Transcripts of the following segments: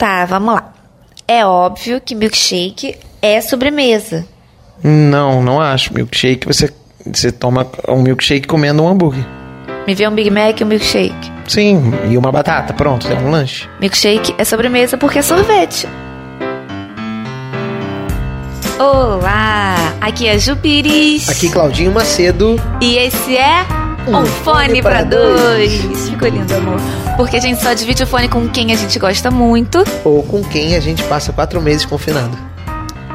Tá, vamos lá. É óbvio que milkshake é sobremesa. Não, não acho. Milkshake, você, você toma um milkshake comendo um hambúrguer. Me vê um Big Mac e um milkshake. Sim, e uma batata, pronto, é um lanche. Milkshake é sobremesa porque é sorvete. Olá, aqui é Jupiris. Aqui Claudinho Macedo. E esse é um, fone, pra dois. Ficou lindo, amor. Porque a gente só divide o fone com quem a gente gosta muito. Ou com quem a gente passa quatro meses confinado.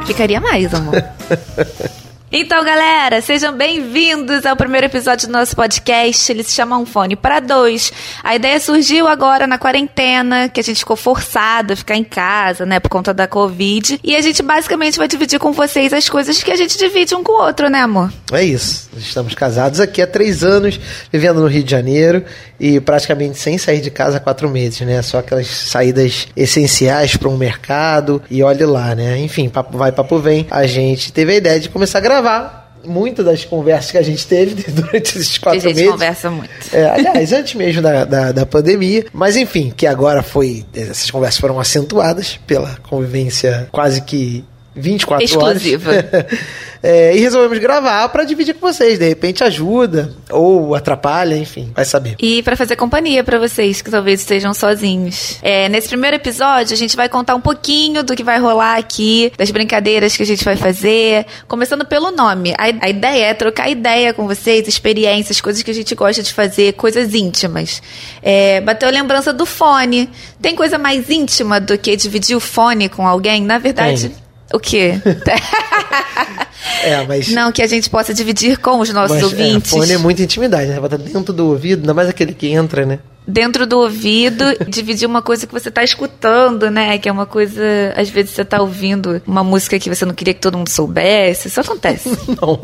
Ficaria mais, amor. Então, galera, sejam bem-vindos ao primeiro episódio do nosso podcast. Ele se chama Um Fone para Dois. A ideia surgiu agora na quarentena, que a gente ficou forçado a ficar em casa, né, por conta da Covid. E a gente basicamente vai dividir com vocês as coisas que a gente divide um com o outro, né, amor? É isso. Estamos casados aqui há três anos, vivendo no Rio de Janeiro e praticamente sem sair de casa há quatro meses, né? Só aquelas saídas essenciais para um mercado e olhe lá, né? Enfim, papo vai, papo vem. A gente teve a ideia de começar a gravar muitas das conversas que a gente teve durante esses quatro a gente meses. conversa muito. É, aliás, antes mesmo da, da, da, pandemia. Mas enfim, que agora foi. Essas conversas foram acentuadas pela convivência quase que 24 Exclusiva. horas. é, e resolvemos gravar para dividir com vocês. De repente ajuda ou atrapalha, enfim, vai saber. E para fazer companhia para vocês que talvez estejam sozinhos. É, nesse primeiro episódio, a gente vai contar um pouquinho do que vai rolar aqui, das brincadeiras que a gente vai fazer. Começando pelo nome. A, a ideia é trocar ideia com vocês, experiências, coisas que a gente gosta de fazer, coisas íntimas. É, bateu a lembrança do fone. Tem coisa mais íntima do que dividir o fone com alguém? Na verdade. Tem. O quê? é, mas. Não, que a gente possa dividir com os nossos mas, ouvintes. É, fone é muita intimidade, né? Bota dentro do ouvido, ainda mais aquele que entra, né? Dentro do ouvido, dividir uma coisa que você está escutando, né? Que é uma coisa. Às vezes você está ouvindo uma música que você não queria que todo mundo soubesse. Isso acontece. não.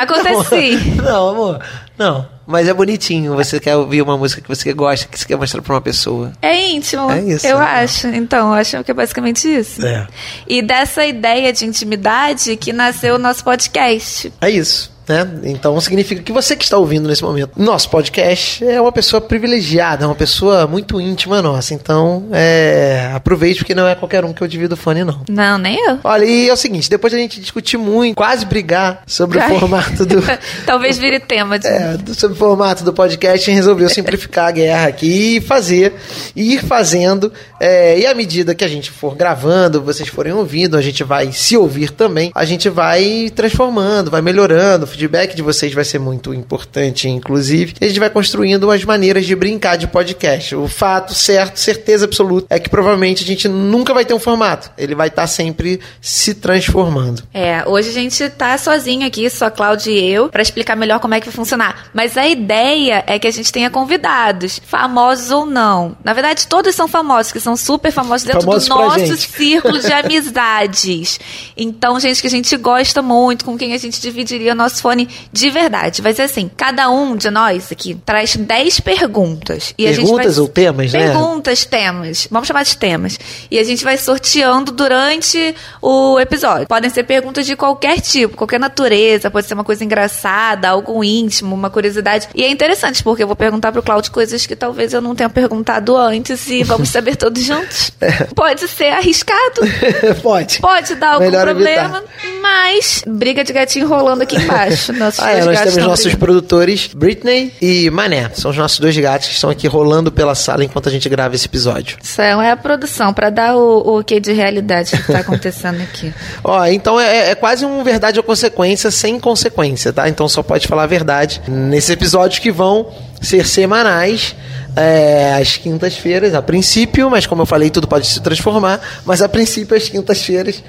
Acontece não, sim. Não, amor. Não. Mas é bonitinho. Você quer ouvir uma música que você gosta, que você quer mostrar pra uma pessoa. É íntimo. É isso. Eu é. acho. Então, eu acho que é basicamente isso. É. E dessa ideia de intimidade que nasceu o nosso podcast. É isso. Né? Então significa que você que está ouvindo nesse momento, nosso podcast é uma pessoa privilegiada, é uma pessoa muito íntima nossa. Então é, aproveite porque não é qualquer um que eu divido o fone, não. Não, nem eu. Olha, e é o seguinte: depois a gente discutir muito, quase brigar sobre Ai. o formato do. Talvez vire tema de. É, do- sobre o formato do podcast, a gente resolveu simplificar a guerra aqui e fazer, e ir fazendo. é, e à medida que a gente for gravando, vocês forem ouvindo, a gente vai se ouvir também, a gente vai transformando, vai melhorando. O feedback de vocês vai ser muito importante, inclusive. E a gente vai construindo umas maneiras de brincar de podcast. O fato certo, certeza absoluta, é que provavelmente a gente nunca vai ter um formato. Ele vai estar sempre se transformando. É, hoje a gente tá sozinho aqui, só a Cláudia e eu, pra explicar melhor como é que vai funcionar. Mas a ideia é que a gente tenha convidados, famosos ou não. Na verdade, todos são famosos, que são super famosos dentro Famosos do nosso círculo de amizades. Então, gente que a gente gosta muito, com quem a gente dividiria o nosso fone de verdade. Vai ser assim, cada um de nós aqui traz 10 perguntas. E a gente Perguntas vai... ou temas, né? Perguntas, temas. Vamos chamar de temas. E a gente vai sorteando durante o episódio. Podem ser perguntas de qualquer tipo, qualquer natureza. Pode ser uma coisa engraçada, algo íntimo, uma curiosidade. E é interessante, porque eu vou perguntar pro Claudio coisas que talvez eu não tenha perguntado antes e vamos saber todos juntos. Pode ser arriscado. Pode. Pode dar algum Melhor problema, evitar. mas briga de gatinho rolando aqui embaixo. Nossos Ah, é, nós temos nossos brigando. produtores, Britney e Mané. São os nossos dois gatos que estão aqui rolando pela sala enquanto a gente grava esse episódio. Isso é a produção, pra dar o, o que de realidade que tá acontecendo aqui. Ó, então é, é quase um verdade ou consequência sem consequência, tá? Então só pode falar a verdade nesses episódios que vão ser semanais. É, às quintas-feiras, a princípio, mas como eu falei, tudo pode se transformar. Mas a princípio, às quintas-feiras,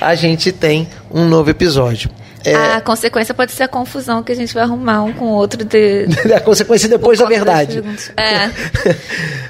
a gente tem um novo episódio. É, A consequência pode ser a confusão que a gente vai arrumar um com o outro de. a consequência depois da verdade. É.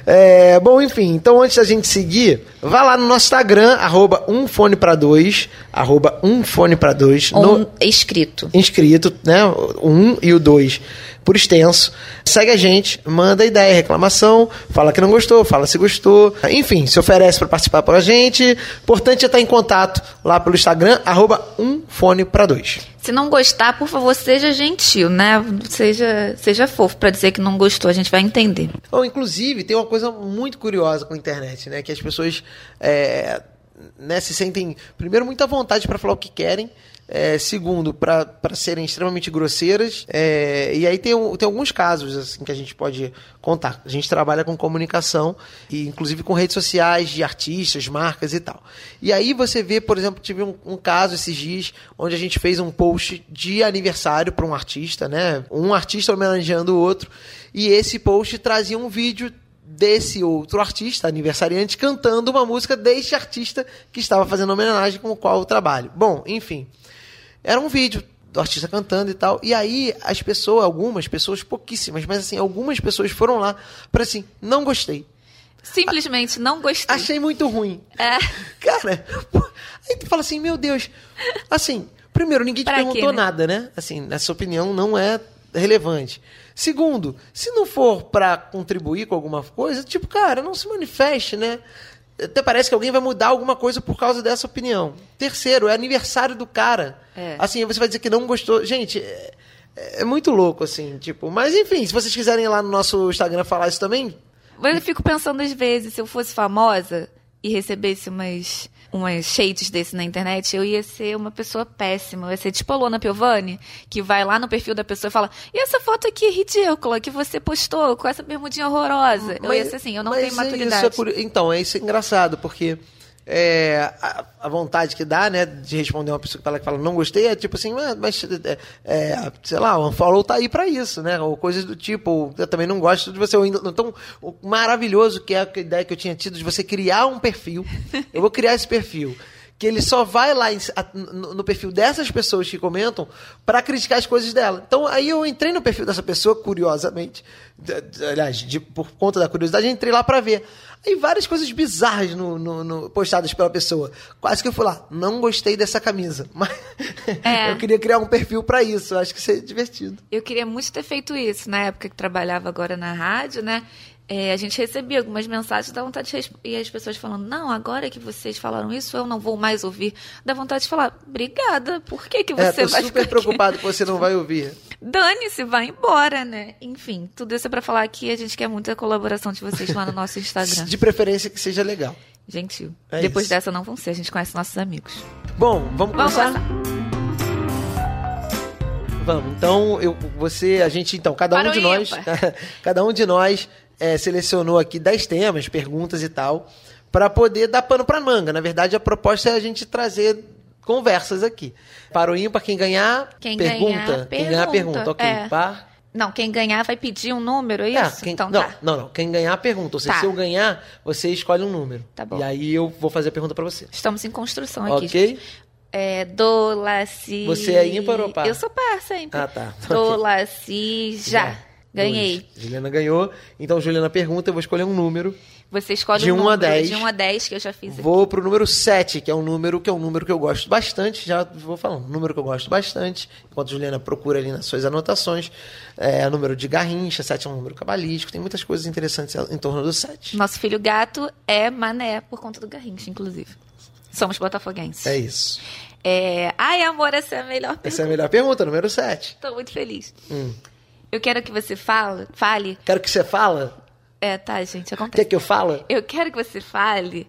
É, bom, enfim, então antes da gente seguir, vá lá no nosso Instagram, arroba um fone pra dois, arroba um fone pra dois, no Um escrito. inscrito, né? o Um e o dois por extenso. Segue a gente, manda ideia, reclamação, fala que não gostou, fala se gostou. Enfim, se oferece para participar por a gente. Importante é estar em contato lá pelo Instagram, arroba um fone para dois. Se não gostar, por favor, seja gentil, né? Seja, seja fofo para dizer que não gostou, a gente vai entender. Ou, inclusive, tem uma coisa muito curiosa com a internet, né? Que as pessoas é, né, se sentem, primeiro, muito à vontade para falar o que querem. É, segundo, para serem extremamente grosseiras. É, e aí tem, tem alguns casos assim que a gente pode contar. A gente trabalha com comunicação, e inclusive com redes sociais de artistas, marcas e tal. E aí você vê, por exemplo, tive um, um caso esses dias onde a gente fez um post de aniversário para um artista, né? Um artista homenageando o outro. E esse post trazia um vídeo desse outro artista, aniversariante, cantando uma música deste artista que estava fazendo homenagem com o qual eu trabalho. Bom, enfim. Era um vídeo do artista cantando e tal. E aí as pessoas, algumas pessoas, pouquíssimas, mas assim, algumas pessoas foram lá para assim, não gostei. Simplesmente não gostei. Achei muito ruim. É. Cara, aí tu fala assim, meu Deus. Assim, primeiro, ninguém te Pra perguntou quê, né? nada, né? Assim, sua opinião não é relevante. Segundo, se não for pra contribuir com alguma coisa, tipo, cara, não se manifeste, né? Até parece que alguém vai mudar alguma coisa por causa dessa opinião. Terceiro, é aniversário do cara. É. Assim, você vai dizer que não gostou. Gente, é, é muito louco, assim, tipo. Mas enfim, se vocês quiserem ir lá no nosso Instagram falar isso também, Mas eu fico pensando às vezes, se eu fosse famosa e recebesse umas, umas shades desse na internet, eu ia ser uma pessoa péssima. Eu ia ser tipo a Luana Piovani, que vai lá no perfil da pessoa e fala: E essa foto aqui é ridícula que você postou com essa bermudinha horrorosa? eu ia ser assim, eu não mas tenho é maturidade. isso, é curi- então, é isso é engraçado, porque é, a, a vontade que dá, né, de responder uma pessoa que fala, que fala não gostei, é tipo assim, "Ah, mas, é, é, sei lá, o unfollow tá aí pra isso, né, ou coisas do tipo, eu também não gosto de você, então, o maravilhoso que é a ideia que eu tinha tido de você criar um perfil, eu vou criar esse perfil, que ele só vai lá em- a- no, no perfil dessas pessoas que comentam pra criticar as coisas dela. Então aí eu entrei no perfil dessa pessoa, curiosamente, aliás, de- por conta da curiosidade, entrei lá pra ver. Aí várias coisas bizarras no, no- no- postadas pela pessoa. Quase que eu fui lá, não gostei dessa camisa. Mas É. eu queria criar um perfil pra isso. Acho que seria divertido. Eu queria muito ter feito isso na época que trabalhava agora na rádio, né? É, a gente recebia algumas mensagens, dá vontade de. E as pessoas falando, não, agora que vocês falaram isso, eu não vou mais ouvir. Dá vontade de falar, obrigada, por que, que É, você tô vai super preocupado que você não vai ouvir. Dane-se, vai embora, né? Enfim, tudo isso é pra falar que a gente quer muito a colaboração de vocês lá no nosso Instagram. De preferência que seja legal. Gentil. É Depois isso. dessa não vão ser, a gente conhece nossos amigos. Bom, vamos Vamos começar? começar. Vamos, então eu, você, a gente, então, cada um Para o de nós, cada um de nós é, selecionou aqui 10 temas, perguntas e tal, para poder dar pano para manga. Na verdade, a proposta é a gente trazer conversas aqui. Para o ímpar, quem ganhar, Quem pergunta. ganhar, quem ganhar, pergunta. pergunta. Ok, É. par. Não, quem ganhar vai pedir um número, é É, isso? quem- então não, tá. não, não. Quem ganhar, pergunta. Ou seja, Tá. se eu ganhar, você escolhe um número. Tá bom. E aí eu vou fazer a pergunta para você. Estamos em construção aqui. Ok? gente. É, do, la, si... Você é ímpar ou par? Eu sou par sempre. Ah, tá. Do, Ok. la, si, já. Ganhei. Dois. Juliana ganhou. Então, Juliana pergunta, eu vou escolher um número. Você escolhe De um um a número. 10. De 1 a 10 que eu já fiz aqui. Vou pro número 7, que é um número que é um número que eu gosto bastante. Já vou falando, um número que eu gosto bastante. Enquanto a Juliana procura ali nas suas anotações. É o número de Garrincha, 7 é um número cabalístico. Tem muitas coisas interessantes em torno do 7. Nosso filho gato é mané por conta do Garrincha, inclusive. Somos botafoguenses. É isso. É... Ai, amor, essa é a melhor pergunta. Essa é a melhor pergunta, número 7. Tô muito feliz. Hum. Eu quero que você fale... Fale... Quero que você fala. É, tá, gente, Quer acontece. que eu fala? Eu quero que você fale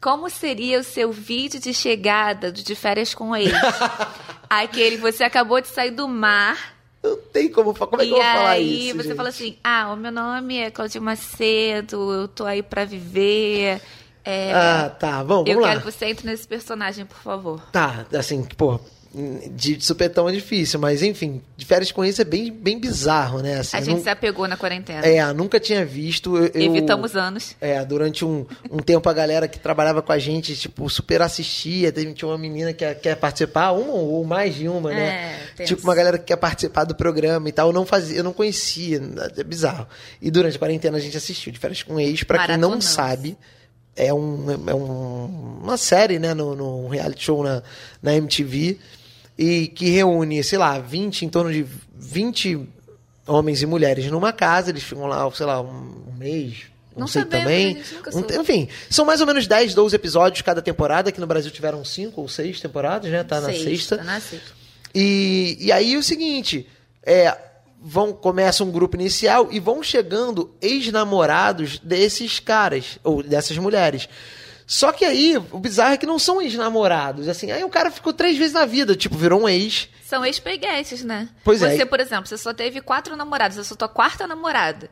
como seria o seu vídeo de chegada de férias com ex. Aquele que você acabou de sair do mar. Não tem como falar. Como é que e eu vou falar aí isso? você gente? fala assim: Ah, o meu nome é Claudio Macedo, eu tô aí pra viver. É, Ah, tá. Vamos, eu lá. quero que você entre nesse personagem, por favor. Tá, assim, pô, de supetão é difícil, mas enfim, de férias com isso é bem, bem bizarro, né? Assim, A eu gente não- se apegou na quarentena. É, nunca tinha visto. eu- eu- Evitamos anos. É, durante um, um tempo a galera que trabalhava com a gente, tipo, super assistia. Teve, tinha uma menina que quer participar, uma ou mais de uma, né? É, tenso. tipo, uma galera que quer participar do programa e tal. Eu não fazia, eu não conhecia, é bizarro. E durante a quarentena a gente assistiu de férias com ex. Pra quem não sabe, é, um, é um- uma série, né, no, no reality show na, na MTV. E que reúne, sei lá, 20, em torno de 20 homens e mulheres numa casa, eles ficam lá, sei lá, um, mês. Não, Não sei também. Um- enfim, são mais ou menos 10, 12 episódios cada temporada. Aqui no Brasil tiveram 5 ou 6 temporadas, né? Tá na sexta. Tá na sexta. E, e aí o seguinte, é, vão começa um grupo inicial e vão chegando ex-namorados desses caras ou dessas mulheres. Só que aí o bizarro é que não são ex-namorados, assim. Aí o cara ficou três vezes na vida, tipo virou um ex. São ex-peguetes, né? Pois é. você, por exemplo, você só teve quatro namorados, eu sou tua quarta namorada.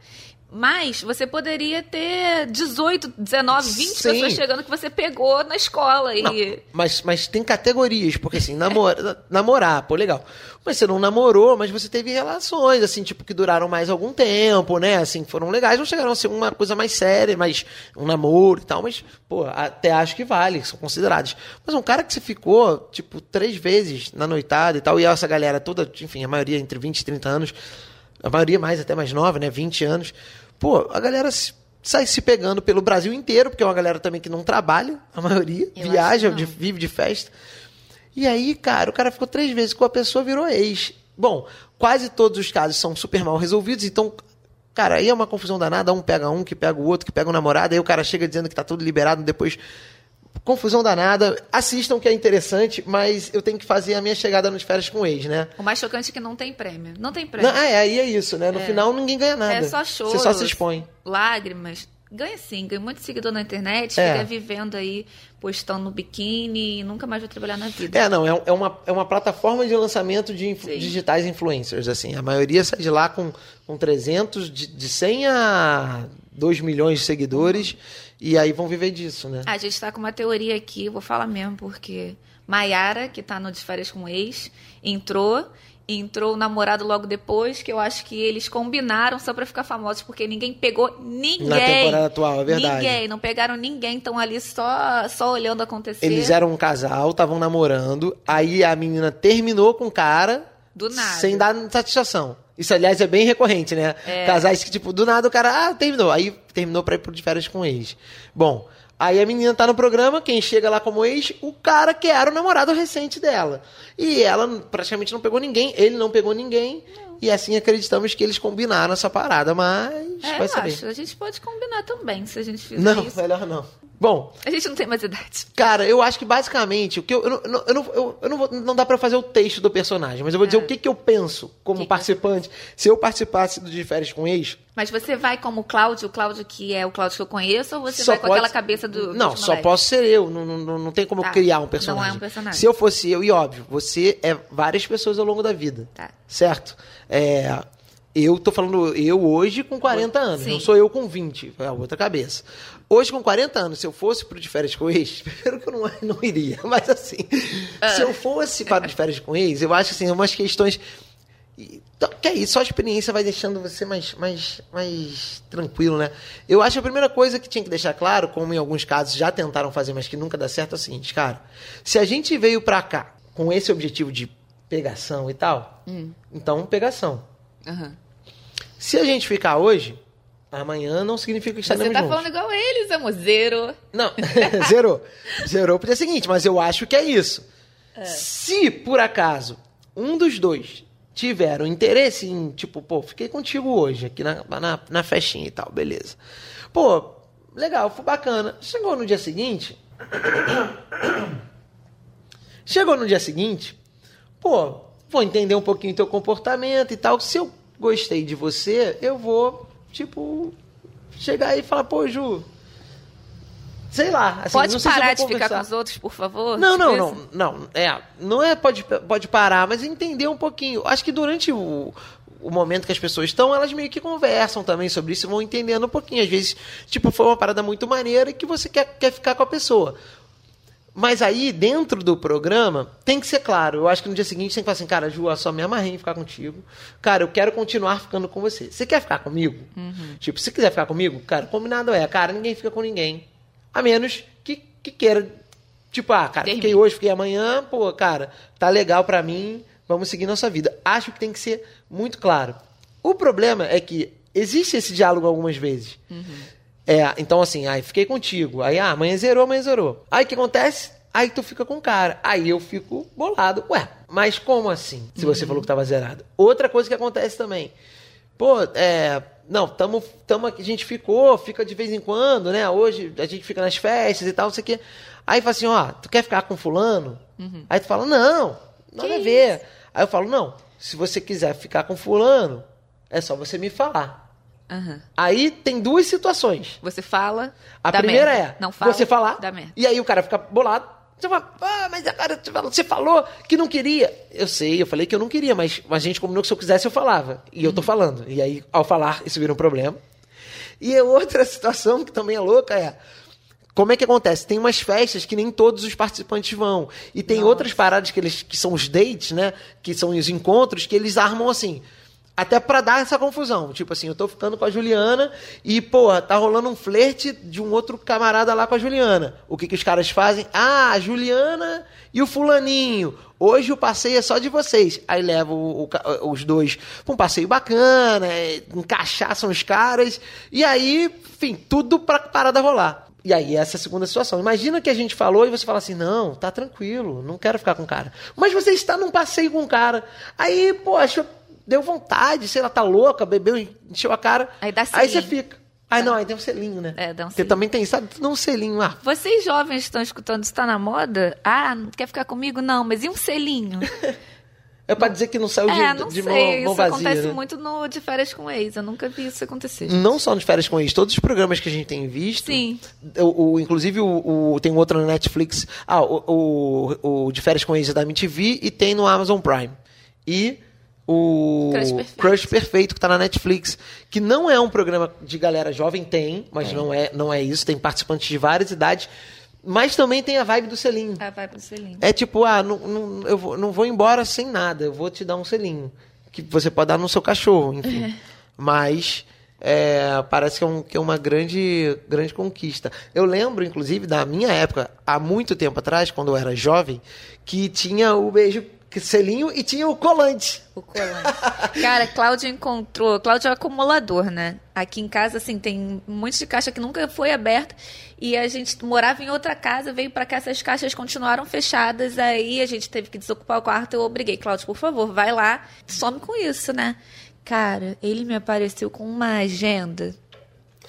Mas você poderia ter 18, 19, 20 Sim. pessoas chegando que você pegou na escola. E... Não, mas, mas tem categorias, porque assim, namora, namorar, pô, legal. Mas você não namorou, mas você teve relações, assim, tipo, que duraram mais algum tempo, né? Assim, foram legais, não chegaram a ser uma coisa mais séria, mas um namoro e tal, mas, pô, até acho que vale, são considerados. Mas um cara que você ficou, tipo, três vezes na noitada e tal, e essa galera toda, enfim, a maioria entre 20 e 30 anos, a maioria mais até mais nova, né? 20 anos. Pô, a galera sai se pegando pelo Brasil inteiro, porque é uma galera também que não trabalha, a maioria, Eu viaja, de- vive de festa. E aí, cara, o cara ficou três vezes com a pessoa, virou ex. Bom, quase todos os casos são super mal resolvidos, então, cara, aí é uma confusão danada, um pega um, que pega o outro, que pega o namorado, aí o cara chega dizendo que tá tudo liberado, depois confusão danada. Assistam que é interessante, mas eu tenho que fazer a minha chegada nos férias com o ex, né? O mais chocante é que não tem prêmio. Não tem prêmio. Não, é, aí é isso, né? No final ninguém ganha nada. É só choro. Você só se expõe. Lágrimas. Ganha sim, ganha muito seguidor na internet, É. fica vivendo aí, postando no biquíni e nunca mais vai trabalhar na vida. É, não, é, é uma, é uma plataforma de lançamento de influ- Sim. digitais influencers, assim. A maioria sai de lá com, com 300, de, de 100 a 2 milhões de seguidores, e aí vão viver disso, né? A gente tá com uma teoria aqui, vou falar mesmo, porque Maiara, que tá no de férias com o ex, entrou, entrou o namorado logo depois, que eu acho que eles combinaram só pra ficar famosos, porque ninguém pegou ninguém. Na temporada atual, é verdade. Ninguém, não pegaram ninguém, estão ali só, só olhando acontecer. Eles eram um casal, estavam namorando, aí a menina terminou com o cara Do nada. sem dar satisfação. Isso, aliás, é bem recorrente, né? É. Casais que, tipo, do nada o cara, ah, terminou. Aí terminou pra ir pro de férias com o ex. Bom, aí a menina tá no programa, quem chega lá como ex, o cara que era o namorado recente dela. E ela praticamente não pegou ninguém, ele não pegou ninguém. E assim acreditamos que eles combinaram essa parada, mas É, vai eu saber. acho. A gente pode combinar também, se a gente fizer Não, isso. melhor não. Bom, A gente não tem mais idade. Cara, eu acho que basicamente o que eu, eu, não- eu, não- eu, não- eu, eu não, vou, não dá pra fazer o texto do personagem, mas eu vou dizer É. o que, que eu penso como Que que participante. Se eu participasse do de férias com ex, Mas você vai como o Cláudio, o Cláudio que é o Cláudio que eu conheço, ou você vai com pode- aquela cabeça do. Não, dos só posso ser eu. Não, não, não- tem como eu Tá, criar um não é personagem. um personagem. Se eu fosse eu, e óbvio, você é várias pessoas ao longo da vida. Tá. Certo? É, eu tô falando eu hoje com 40 anos, Sim. não sou eu com 20, é outra cabeça. Hoje com 40 anos, se eu fosse pro de férias com ex, primeiro que eu não, não iria, mas assim, Ah. se eu fosse para o de férias com ex, eu acho assim, umas questões então, Que é isso, só a experiência vai deixando você mais, mais, mais tranquilo, né? Eu acho que a primeira coisa que tinha que deixar claro, como em alguns casos já tentaram fazer, mas que nunca dá certo, é o seguinte, cara. Se a gente veio pra cá com esse objetivo de pegação e tal, então pegação. Aham. Se a gente ficar hoje, amanhã não significa que Você estaremos tá juntos. falando igual eles, amor. Zero. Não, zerou. Zerou pro dia seguinte, mas eu acho que é isso. Se, por acaso, um dos dois tiver um interesse em, tipo, pô, fiquei contigo hoje, aqui na, na, na festinha e tal, beleza. Pô, legal, foi bacana. Chegou no dia seguinte. Chegou no dia seguinte, pô, vou entender um pouquinho teu comportamento e tal. Se eu gostei de você, eu vou, tipo, chegar aí e falar, pô, Ju. Sei lá. Assim, Pode parar de ficar com os outros, por favor? Não, Tipo não, não, não. É, não é pode, pode parar, mas entender um pouquinho. Acho que durante o, o momento que as pessoas estão, elas meio que conversam também sobre isso e vão entendendo um pouquinho. Às vezes, tipo, foi uma parada muito maneira e que você quer, quer ficar com a pessoa. Mas aí, dentro do programa, tem que ser claro. Eu acho que no dia seguinte tem que falar assim, cara, Ju, eu só me amarrei em ficar contigo. Cara, eu quero continuar ficando com você. Você quer ficar comigo? Tipo, se quiser ficar comigo, cara, combinado é, cara, ninguém fica com ninguém. A menos que, que queira. Tipo, ah, cara, Termine. fiquei hoje, fiquei amanhã, pô, cara, tá legal pra mim, vamos seguir nossa vida. Acho que tem que ser muito claro. O problema é que existe esse diálogo algumas vezes. É, então assim, aí fiquei contigo. Aí, ah, amanhã zerou, amanhã zerou. Aí o que acontece? Aí tu fica com o cara. Aí eu fico bolado. Ué, mas como assim? Se você falou que tava zerado. Outra coisa que acontece também. pô, é. Não, tamo, tamo aqui, a gente ficou, fica de vez em quando, né? Hoje a gente fica nas festas e tal, não sei o quê. Aí fala assim, ó, tu quer ficar com fulano? Aí tu fala, não, nada Que a ver. Aí eu falo, não, se você quiser ficar com fulano, é só você me falar. Aham. Aí tem duas situações. Você fala. A primeira merda. é Não fala. você falar, e aí o cara fica bolado. Você fala, ah, mas cara, você falou que não queria. Eu sei, eu falei que eu não queria, mas a gente combinou que se eu quisesse eu falava. E eu tô falando. E aí, ao falar, isso vira um problema. E a outra situação que também é louca é. Como é que acontece? Tem umas festas que nem todos os participantes vão. E tem outras paradas que, eles, que são os dates, né? Que são os encontros, que eles armam assim. Até pra dar essa confusão. Tipo assim, eu tô ficando com a Juliana e, porra, tá rolando um flerte de um outro camarada lá com a Juliana. O que que os caras fazem? Ah, a Juliana e o fulaninho. Hoje o passeio é só de vocês. Aí leva os dois pra um passeio bacana, é, encaixaçam os caras. E aí, enfim, tudo pra parada rolar. E aí, essa é a segunda situação. Imagina que a gente falou e você fala assim: não, tá tranquilo, não quero ficar com o cara. Mas você está num passeio com o cara. Aí, poxa, deu vontade, sei lá, tá louca, bebeu, encheu a cara. Aí dá Aí você selinho. fica. Aí não, aí tem um selinho, né? É, dá um selinho. também tem, sabe? Não um selinho. Ah, Vocês jovens estão escutando isso, tá na moda? Ah, não quer ficar comigo? Não, mas e um selinho? é pra dizer que não saiu de, é, não de sei. mão, mão isso vazia. acontece né? muito no de férias com ex. Eu nunca vi isso acontecer. Não só nos férias com ex, todos os programas que a gente tem visto. Sim. O, o- inclusive, o, o- tem um outro na Netflix. Ah, o, o, o de férias com ex é da MTV e tem no Amazon Prime. E o Crush Perfeito. Crush Perfeito, que tá na Netflix. Que não é um programa de galera jovem, tem, mas não é, não é isso. Tem participantes de várias idades. Mas também tem a vibe do selinho. Ah, vai pro selinho. É tipo, ah, não, não- eu vou, não vou embora sem nada, eu vou te dar um selinho. Que você pode dar no seu cachorro, enfim. Mas é, parece que é, um- que é uma grande, grande conquista. Eu lembro, inclusive, da minha época, há muito tempo atrás, quando eu era jovem, que tinha o beijo selinho e tinha o colante. O colante. Cara, Cláudio encontrou. Cláudio é um acumulador, né? Aqui em casa, assim, tem um monte de caixa que nunca foi aberta. E a gente morava em outra casa, veio pra cá, essas caixas continuaram fechadas. Aí a gente teve que desocupar o quarto. Eu obriguei, Cláudio, por favor, vai lá, some com isso, né? Cara, ele me apareceu com uma agenda.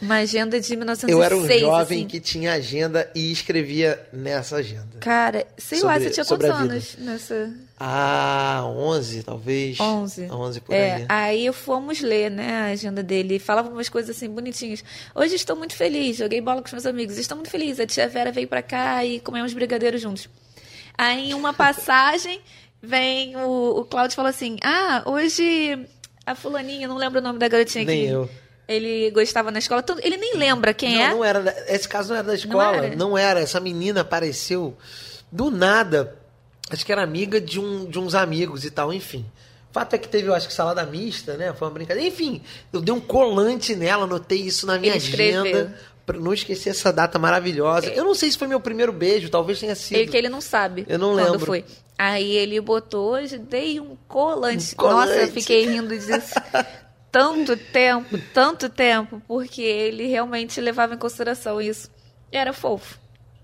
Uma agenda de 1906. Eu era um jovem assim. que tinha agenda e escrevia nessa agenda. Cara, sei lá, Sobre- você tinha quantos anos nessa. Ah, 11 talvez. 11. 11 por é, aí. aí fomos ler, né, a agenda dele. Falava umas coisas assim bonitinhas. Hoje estou muito feliz, joguei bola com os meus amigos. Estou muito feliz. A tia Vera veio pra cá e comemos brigadeiros juntos. Aí, em uma passagem, vem o, o Cláudio e fala assim: Ah, hoje a fulaninha, não lembro o nome da garotinha Nem que eu. ele gostava na escola. Ele nem lembra quem não, é. não era. Esse caso não era da escola. era? Não era. Essa menina apareceu do nada. Acho que era amiga de, um, de uns amigos e tal, enfim. Fato é que teve, eu acho que salada mista, né? Foi uma brincadeira. Enfim, eu dei um colante nela, anotei isso na minha agenda. Não esquecer essa data maravilhosa. Eu não sei se foi meu primeiro beijo, talvez tenha sido. Ele que ele não sabe. Eu não quando lembro. foi. Aí ele botou, hoje dei um colante. Um colante. Nossa, eu fiquei rindo disso. tanto tempo, tanto tempo, porque ele realmente levava em consideração isso. Era fofo.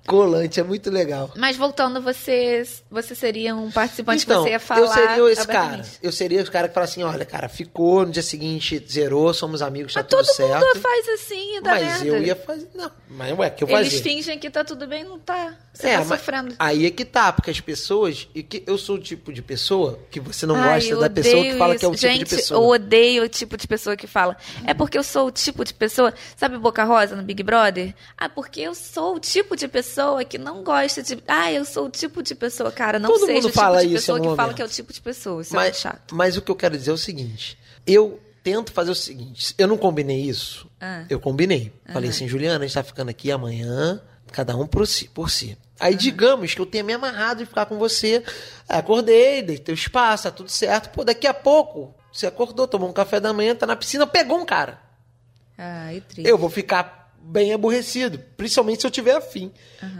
Colante, é muito legal. Mas voltando, você, você seria um participante Então, que você ia falar. eu seria esse cara. Eu seria esse cara que fala assim, olha, cara, ficou, no dia seguinte zerou, somos amigos, tá Mas tudo todo certo. mundo faz assim dá mas merda. eu ia fazer. Não, mas ué, que eu Eles fazia. fingem que tá tudo bem, não tá. Você É, tá sofrendo. aí é que tá, porque as pessoas. E que eu sou o tipo de pessoa que você não Ai, gosta da pessoa que fala que é o isso. tipo Gente, de pessoa. eu odeio o tipo de pessoa que fala. É porque eu sou o tipo de pessoa. Sabe Boca Rosa no Big Brother? Ah, porque eu sou o tipo de pessoa que não gosta de. Ah, eu sou o tipo de pessoa. Cara, não Todo seja mundo o tipo fala de isso pessoa que algum fala momento. que é o tipo de pessoa. Isso é muito mas, chato. mas o que eu quero dizer é o seguinte: eu tento fazer o seguinte, eu não combinei isso. Ah. Eu combinei. Falei assim, Juliana, a gente tá ficando aqui amanhã, cada um por si. Por si. Aí, digamos que eu tenha me amarrado de ficar com você. Aí, acordei, dei teu espaço, tá tudo certo. Pô, daqui a pouco, você acordou, tomou um café da manhã, tá na piscina, pegou um cara. Ai, triste. Eu vou ficar bem aborrecido, principalmente se eu tiver afim.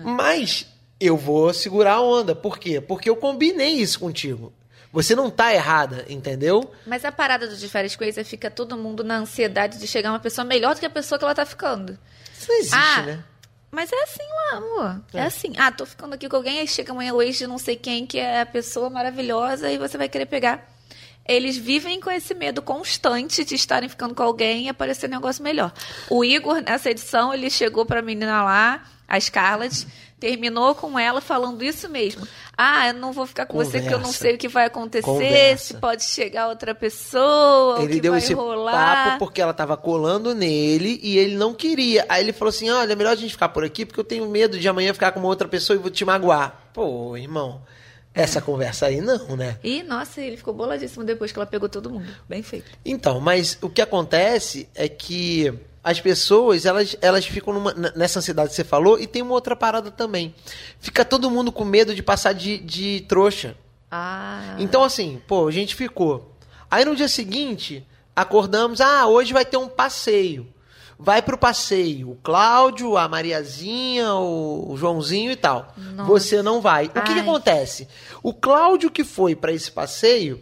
Mas eu vou segurar a onda. Por quê? Porque eu combinei isso contigo. Você não tá errada, entendeu? Mas a parada do de férias com é fica todo mundo na ansiedade de chegar uma pessoa melhor do que a pessoa que ela tá ficando. Isso não existe, Ah, né? Mas é assim lá, amor. É. assim. Ah, tô ficando aqui com alguém, aí chega amanhã o ex de não sei quem, que é a pessoa maravilhosa, e você vai querer pegar. Eles vivem com esse medo constante de estarem ficando com alguém e aparecer um negócio melhor. O Igor, nessa edição, ele chegou pra menina lá, a Scarlett, terminou com ela falando isso mesmo. Ah, eu não vou ficar com você porque eu não Conversa. sei o que vai acontecer, Conversa. se pode chegar outra pessoa, o Ele que deu vai esse rolar. papo porque ela tava colando nele e ele não queria. Aí ele falou assim: olha, é melhor a gente ficar por aqui porque eu tenho medo de amanhã ficar com uma outra pessoa e vou te magoar. Pô, irmão, essa conversa aí não, né? E, nossa, ele ficou boladíssimo depois que ela pegou todo mundo. Bem feito. Então, mas o que acontece é que as pessoas, elas, elas ficam numa- nessa ansiedade que você falou e tem uma outra parada também. Fica todo mundo com medo de passar de, de trouxa. Ah. Então, assim, pô, a gente ficou. Aí no dia seguinte, acordamos, ah, hoje vai ter um passeio. Vai pro passeio. O Cláudio, a Mariazinha, o Joãozinho e tal. Nossa. Você não vai. O que, que acontece? O Cláudio que foi pra esse passeio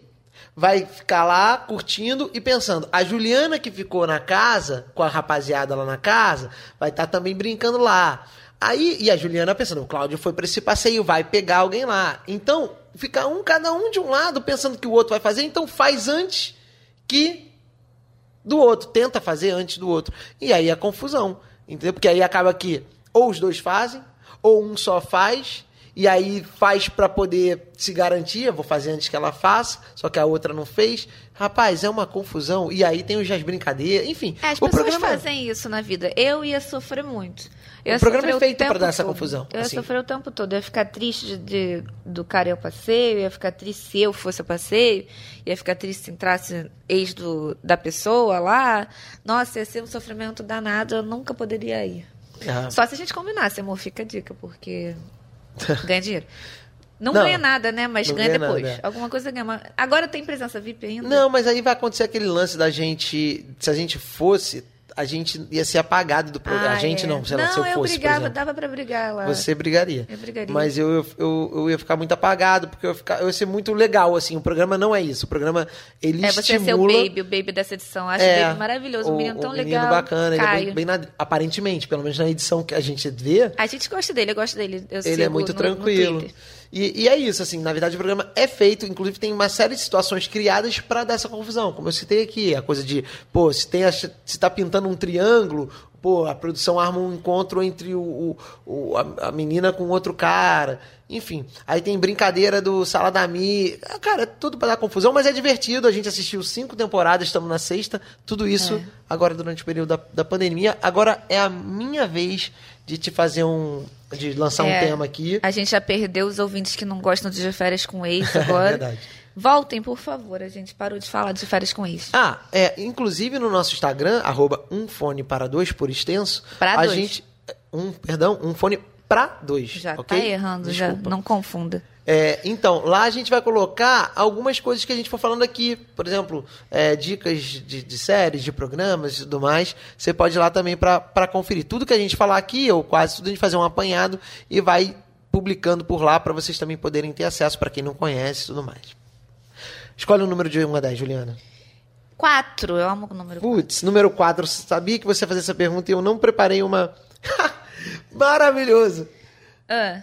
vai ficar lá curtindo e pensando. A Juliana que ficou na casa, com a rapaziada lá na casa, vai estar também brincando lá. Aí, e a Juliana pensando, o Cláudio foi pra esse passeio, vai pegar alguém lá. Então, fica um, cada um de um lado, pensando que o outro vai fazer, então faz antes que do outro, tenta fazer antes do outro. E aí é confusão, entendeu? Porque aí acaba que ou os dois fazem, ou um só faz, e aí faz pra poder se garantir, eu vou fazer antes que ela faça, só que a outra não fez. Rapaz, é uma confusão. E aí tem os as brincadeiras, enfim. É, as o pessoas programa fazem isso na vida. Eu ia sofrer muito. Eu O programa é feito pra dar essa todo. confusão, Eu ia assim. sofrer o tempo todo. Eu ia ficar triste de, de- do cara ir ao passeio, eu ia ficar triste se eu fosse ao passeio, ia ficar triste se entrasse ex do, da pessoa lá. Nossa, ia ser um sofrimento danado, eu nunca poderia ir. Ah, Só se a gente combinasse, amor, fica a dica, porque ganha dinheiro. Não, Não, ganha nada, né? Mas ganha, ganha depois. nada, é. Alguma coisa ganha. Agora tem presença VIP ainda? Não, mas aí vai acontecer aquele lance da gente. Se a gente fosse, a gente ia ser apagado do programa. Ah, a gente é. não, sei lá, não, se eu fosse. por brigava, dava pra brigar lá. Você brigaria. Eu brigaria. Mas eu, eu, eu, eu ia ficar muito apagado, porque eu ia, ficar, eu ia ser muito legal, assim. O programa não é isso. O programa, ele É, você ia ser o estimula... baby, o baby dessa edição. Acho É, o baby maravilhoso, um menino tão o legal. bacana, ele é Caio. bem, bem na- aparentemente, pelo menos na edição que a gente vê, A gente gosta dele, eu gosto dele. Eu ele é muito no- no tranquilo. Twitter. E, e é isso, assim, na verdade o programa é feito, inclusive tem uma série de situações criadas pra dar essa confusão, como eu citei aqui, a coisa de, pô, se, tem a, se tá pintando um triângulo, pô, a produção arma um encontro entre o, o- a, a menina com outro cara, enfim. Aí tem brincadeira do Saladami, Ah, cara, é tudo pra dar confusão, mas é divertido, a gente assistiu cinco temporadas, estamos na sexta, tudo isso É. agora durante o período da, da pandemia, agora é a minha vez de te fazer um, de lançar um É, tema aqui. A gente já perdeu os ouvintes que não gostam de férias com ex agora. Verdade. Voltem, por favor. A gente parou de falar de férias com ex. Ah, é, inclusive no nosso Instagram, arroba um fone para dois por extenso. Pra a dois. gente. Um, perdão, um fone para dois. Já ok? tá errando, já. Desculpa. Não confunda. É, então, lá a gente vai colocar algumas coisas que a gente for falando aqui. Por exemplo, é, dicas de, de séries, de programas e tudo mais. Você pode ir lá também para conferir. Tudo que a gente falar aqui, ou quase tudo, a gente fazer um apanhado e vai publicando por lá para vocês também poderem ter acesso, para quem não conhece e tudo mais. Escolhe o número de 1 a 10, Juliana. Quatro. Eu amo o número quatro. Putz, número 4. Sabia que você ia fazer essa pergunta e eu não preparei uma. Maravilhoso! Ah,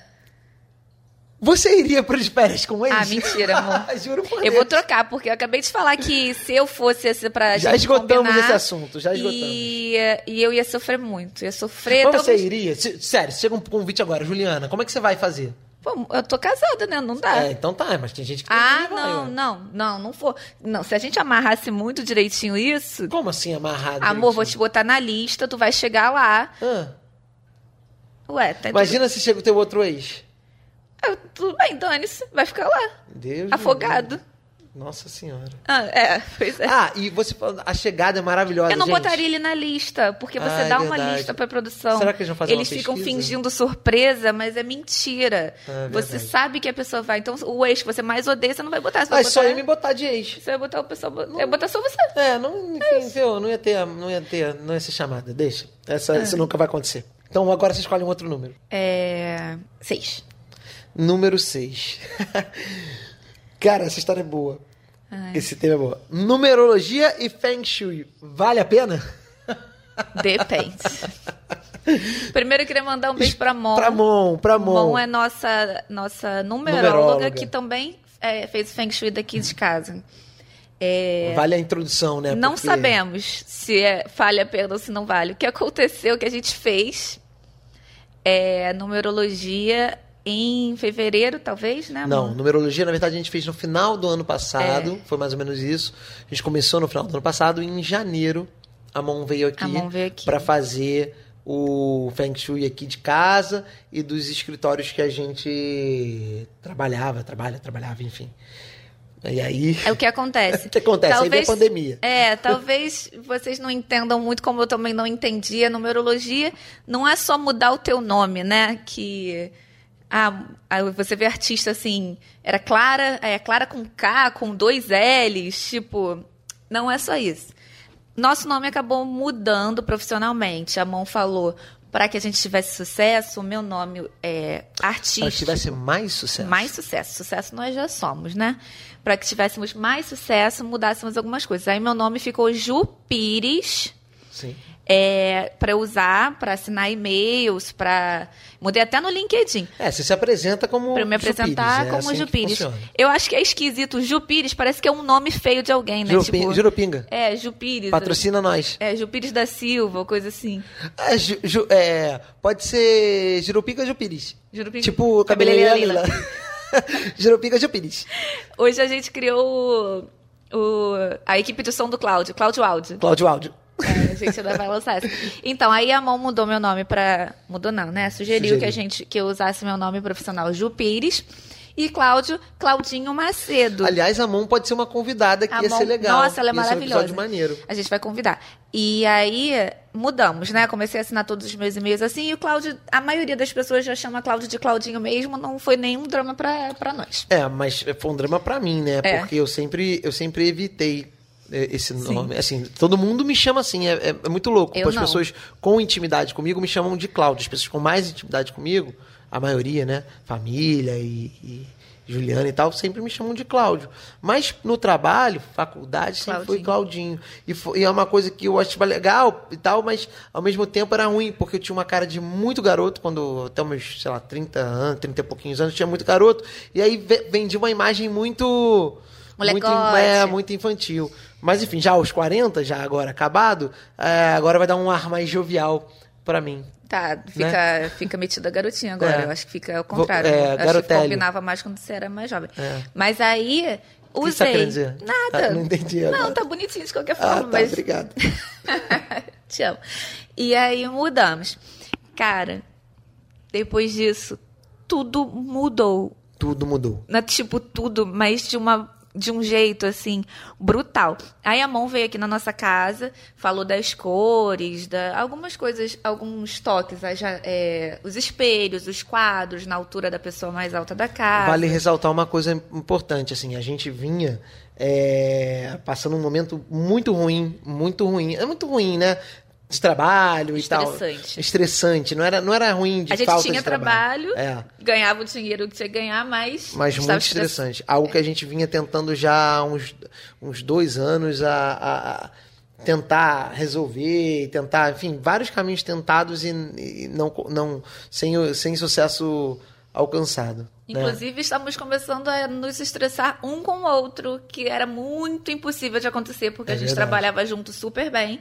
Você iria para de férias com eles? Ah, mentira, amor. Juro por eu Deus. vou trocar, porque eu acabei de falar que se eu fosse esse pra Já esgotamos combinar, esse assunto, já esgotamos. E, e eu ia sofrer muito. Ia sofrer. Mas talvez- você iria? Sério, chega um convite agora, Juliana, como é que você vai fazer? Pô, eu tô casada, né? Não dá. É, então tá, mas tem gente que Ah, que ir, vai, não, não, não, não for. Não, se a gente amarrasse muito direitinho isso, Como assim amarrado? amor, vou te direitinho? botar na lista, tu vai chegar lá. Ah, Ué, tá imagina se chega o teu outro ex. tudo, Eu- tudo bem, dane-se, vai ficar lá. Deus Afogado. livre. Nossa senhora. Ah, é, pois é. Ah, e você falando, a chegada é maravilhosa, Eu não gente. botaria ele na lista, porque você Ah, é dá uma verdade. lista pra produção. Será que eles vão fazer uma Eles ficam pesquisa? fingindo surpresa, mas é mentira. Ah, é você verdade. sabe que a pessoa vai. Então, o ex que você mais odeia, você não vai botar. Você Ah, vai só botar... ia me botar de ex. Você vai botar o pessoal. Eu ia botar só você. É, não, enfim, viu, não ia ter, não ia ter, não ia ser chamada. Deixa. Essa, Isso nunca vai acontecer. Então agora você escolhe um outro número. É. Seis. Número 6. Cara, essa história é boa. Ai. Esse tema é boa. Numerologia e Feng Shui. Vale a pena? Depende. Primeiro eu queria mandar um beijo pra Mon. Pra Mon, pra Mon. Mon é nossa, nossa numeróloga, Numeróloga. que também é, fez Feng Shui daqui de casa. É, Vale a introdução, né? não Porque- sabemos se é, vale a pena ou se não vale. O que aconteceu, o que a gente fez é numerologia em fevereiro, talvez, né? Não, amor? numerologia, na verdade, a gente fez no final do ano passado. É. Foi mais ou menos isso. A gente começou no final do ano passado e em janeiro a mão veio aqui, aqui. para fazer o Feng Shui aqui de casa e dos escritórios que a gente trabalhava, trabalha, trabalhava, enfim. E aí. É o que acontece. O que acontece? Aí veio a pandemia. É, talvez vocês não entendam muito, como eu também não entendia. Numerologia não é só mudar o teu nome, né? Que. Ah, aí você vê artista assim, era Clara, é Clara com K, com dois L's, tipo, não é só isso. Nosso nome acabou mudando profissionalmente. A Mão falou para que a gente tivesse sucesso, o meu nome é artista. Para que tivesse mais sucesso. Mais sucesso. Sucesso nós já somos, né? Para que tivéssemos mais sucesso, mudássemos algumas coisas. Aí meu nome ficou Ju Pires, Sim. É, para usar, para assinar e-mails, para mudei até no LinkedIn. É, você se apresenta como. Para me apresentar Jupires, é como assim Ju que Pires. funciona. Eu acho que é esquisito. Ju Pires parece que é um nome feio de alguém, né? Jurupi- tipo, Jurupinga. é, Ju Pires. Patrocina nós. É, Ju Pires da Silva, coisa assim. É, Ju- Ju- é, pode ser Jurupinga Jupires. Jurupinga- Tipo Cabeleireira Cabeleireira Lila. Jurupinga Jupires. Hoje a gente criou o, o- a equipe de som do Cláudio, Cláudio Áudio. Cláudio Áudio. Gente ainda vai lançar essa. Então, aí a mão mudou meu nome pra. Mudou não, né? Sugeriu, Sugeriu. que a gente que eu usasse meu nome profissional Ju Pires. E Cláudio, Claudinho Macedo. Aliás, a Mão pode ser uma convidada que A ia Mon- ser legal. Nossa, ela é Ia um maravilhosa. maneiro. A gente vai convidar. E aí mudamos, né? Comecei a assinar todos os meus e-mails assim. E o Cláudio, a maioria das pessoas já chama Cláudio de Claudinho mesmo. Não foi nenhum drama pra, pra nós. É, mas foi um drama pra mim, né? É. Porque eu sempre, eu sempre evitei é, esse nome. Assim, todo mundo me chama assim, é, é- é muito louco. Eu As não. pessoas com intimidade comigo me chamam de Cláudio. As pessoas com mais intimidade comigo, a maioria, né? Família e, e Juliana e tal, sempre me chamam de Cláudio. Mas no trabalho, faculdade, sempre foi Claudinho. E, foi- e é uma coisa que eu achava legal e tal, mas ao mesmo tempo era ruim, porque eu tinha uma cara de muito garoto, quando até meus, sei lá, 30 anos, 30 e pouquinhos anos, eu tinha muito garoto. E aí ve- vendi uma imagem muito. Muito, Molecote. é, muito infantil. Mas enfim, já aos 40, já agora acabado, é, agora vai dar um ar mais jovial pra mim. Tá, fica, Né? fica metida garotinha agora. É. Eu acho que fica ao contrário. É, Acho que combinava mais quando você era mais jovem. É. Mas aí, O que usei. você tá? Nada. Ah, não entendi agora. Não, tá bonitinho de qualquer forma, Ah, tá, mas. obrigado. Te amo. E aí mudamos. Cara, depois disso, tudo mudou. Tudo mudou. Na, tipo, tudo, mas de uma. De um jeito assim, brutal. Aí a mão veio aqui na nossa casa, falou das cores, da, algumas coisas, alguns toques, é, os espelhos, os quadros na altura da pessoa mais alta da casa. Vale ressaltar uma coisa importante, assim, a gente vinha é, passando um momento muito ruim, muito ruim. É muito ruim, né? De trabalho e tal. Estressante. Estressante. Não era, não era ruim de a gente falta tinha de trabalho. trabalho, É. ganhava o dinheiro que tinha que ganhar, mas. Mas muito estressante. Algo que a gente vinha tentando já há uns, uns dois anos a, a- a tentar resolver, tentar, enfim, vários caminhos tentados e, e não, não sem, sem sucesso alcançado. né? Inclusive, estamos começando a nos estressar um com o outro, que era muito impossível de acontecer, porque É a gente verdade. trabalhava junto super bem.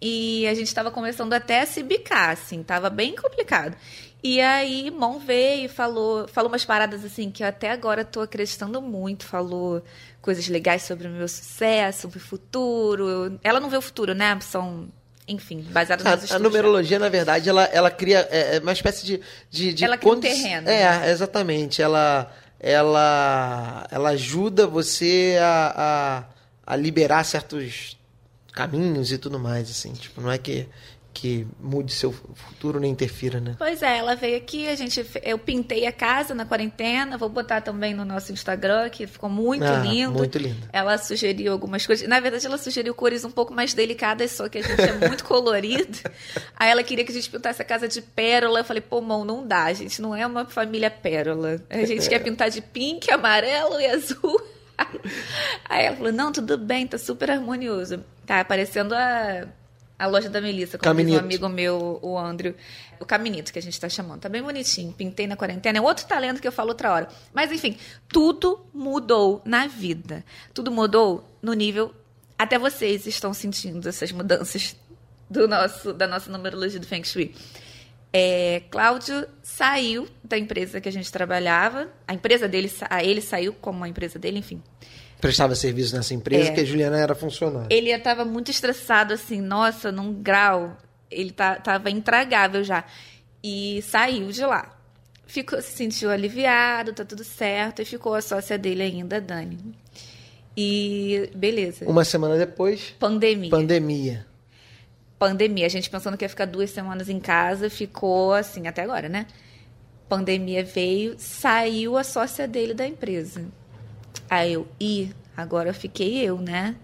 E a gente estava começando até a se bicar, assim, tava bem complicado. E aí, Mon veio e falou, falou umas paradas assim que eu até agora tô acreditando muito. Falou coisas legais sobre o meu sucesso, sobre o futuro. Ela não vê o futuro, né? São, enfim, baseadas nos A, a numerologia, na verdade, ela, ela cria é, é uma espécie de. de, de Ela cria um condi- terreno, É, exatamente. Ela, ela, ela ajuda você a, a, a liberar certos caminhos e tudo mais, assim. Tipo, não é que, que mude seu futuro nem interfira, né? Pois é, ela veio aqui, a gente, eu pintei a casa na quarentena, vou botar também no nosso Instagram, que ficou muito Ah, lindo. muito lindo. Ela sugeriu algumas coisas. Na verdade, ela sugeriu cores um pouco mais delicadas, só que a gente é muito colorido. Aí ela queria que a gente pintasse a casa de pérola. Eu falei, pô, mão, não dá, a gente não é uma família pérola. A gente quer pintar de pink, amarelo e azul. Aí ela falou, não, tudo bem, tá super harmonioso. Tá aparecendo a A loja da Melissa, como diz um amigo meu, o Andrew. O Caminito, que a gente tá chamando. Tá bem bonitinho. Pintei na quarentena. É outro talento que eu falo outra hora. Mas, enfim, tudo mudou na vida. Tudo mudou no nível. Até vocês estão sentindo essas mudanças do nosso, da nossa numerologia do Feng Shui. É, Cláudio saiu da empresa que a gente trabalhava. A empresa dele, ele saiu como a empresa dele, enfim prestava serviço nessa empresa, é. que a Juliana era funcionária. Ele estava muito estressado, assim, nossa, num grau. Ele tá, tava intragável já. E saiu de lá. Ficou, se sentiu aliviado, tá tudo certo. E ficou a sócia dele ainda, Dani. E beleza. Uma semana depois. Pandemia. Pandemia. Pandemia. A gente pensando que ia ficar duas semanas em casa, ficou assim, até agora, né? Pandemia veio, saiu a sócia dele da empresa. Aí eu, e agora fiquei eu, né?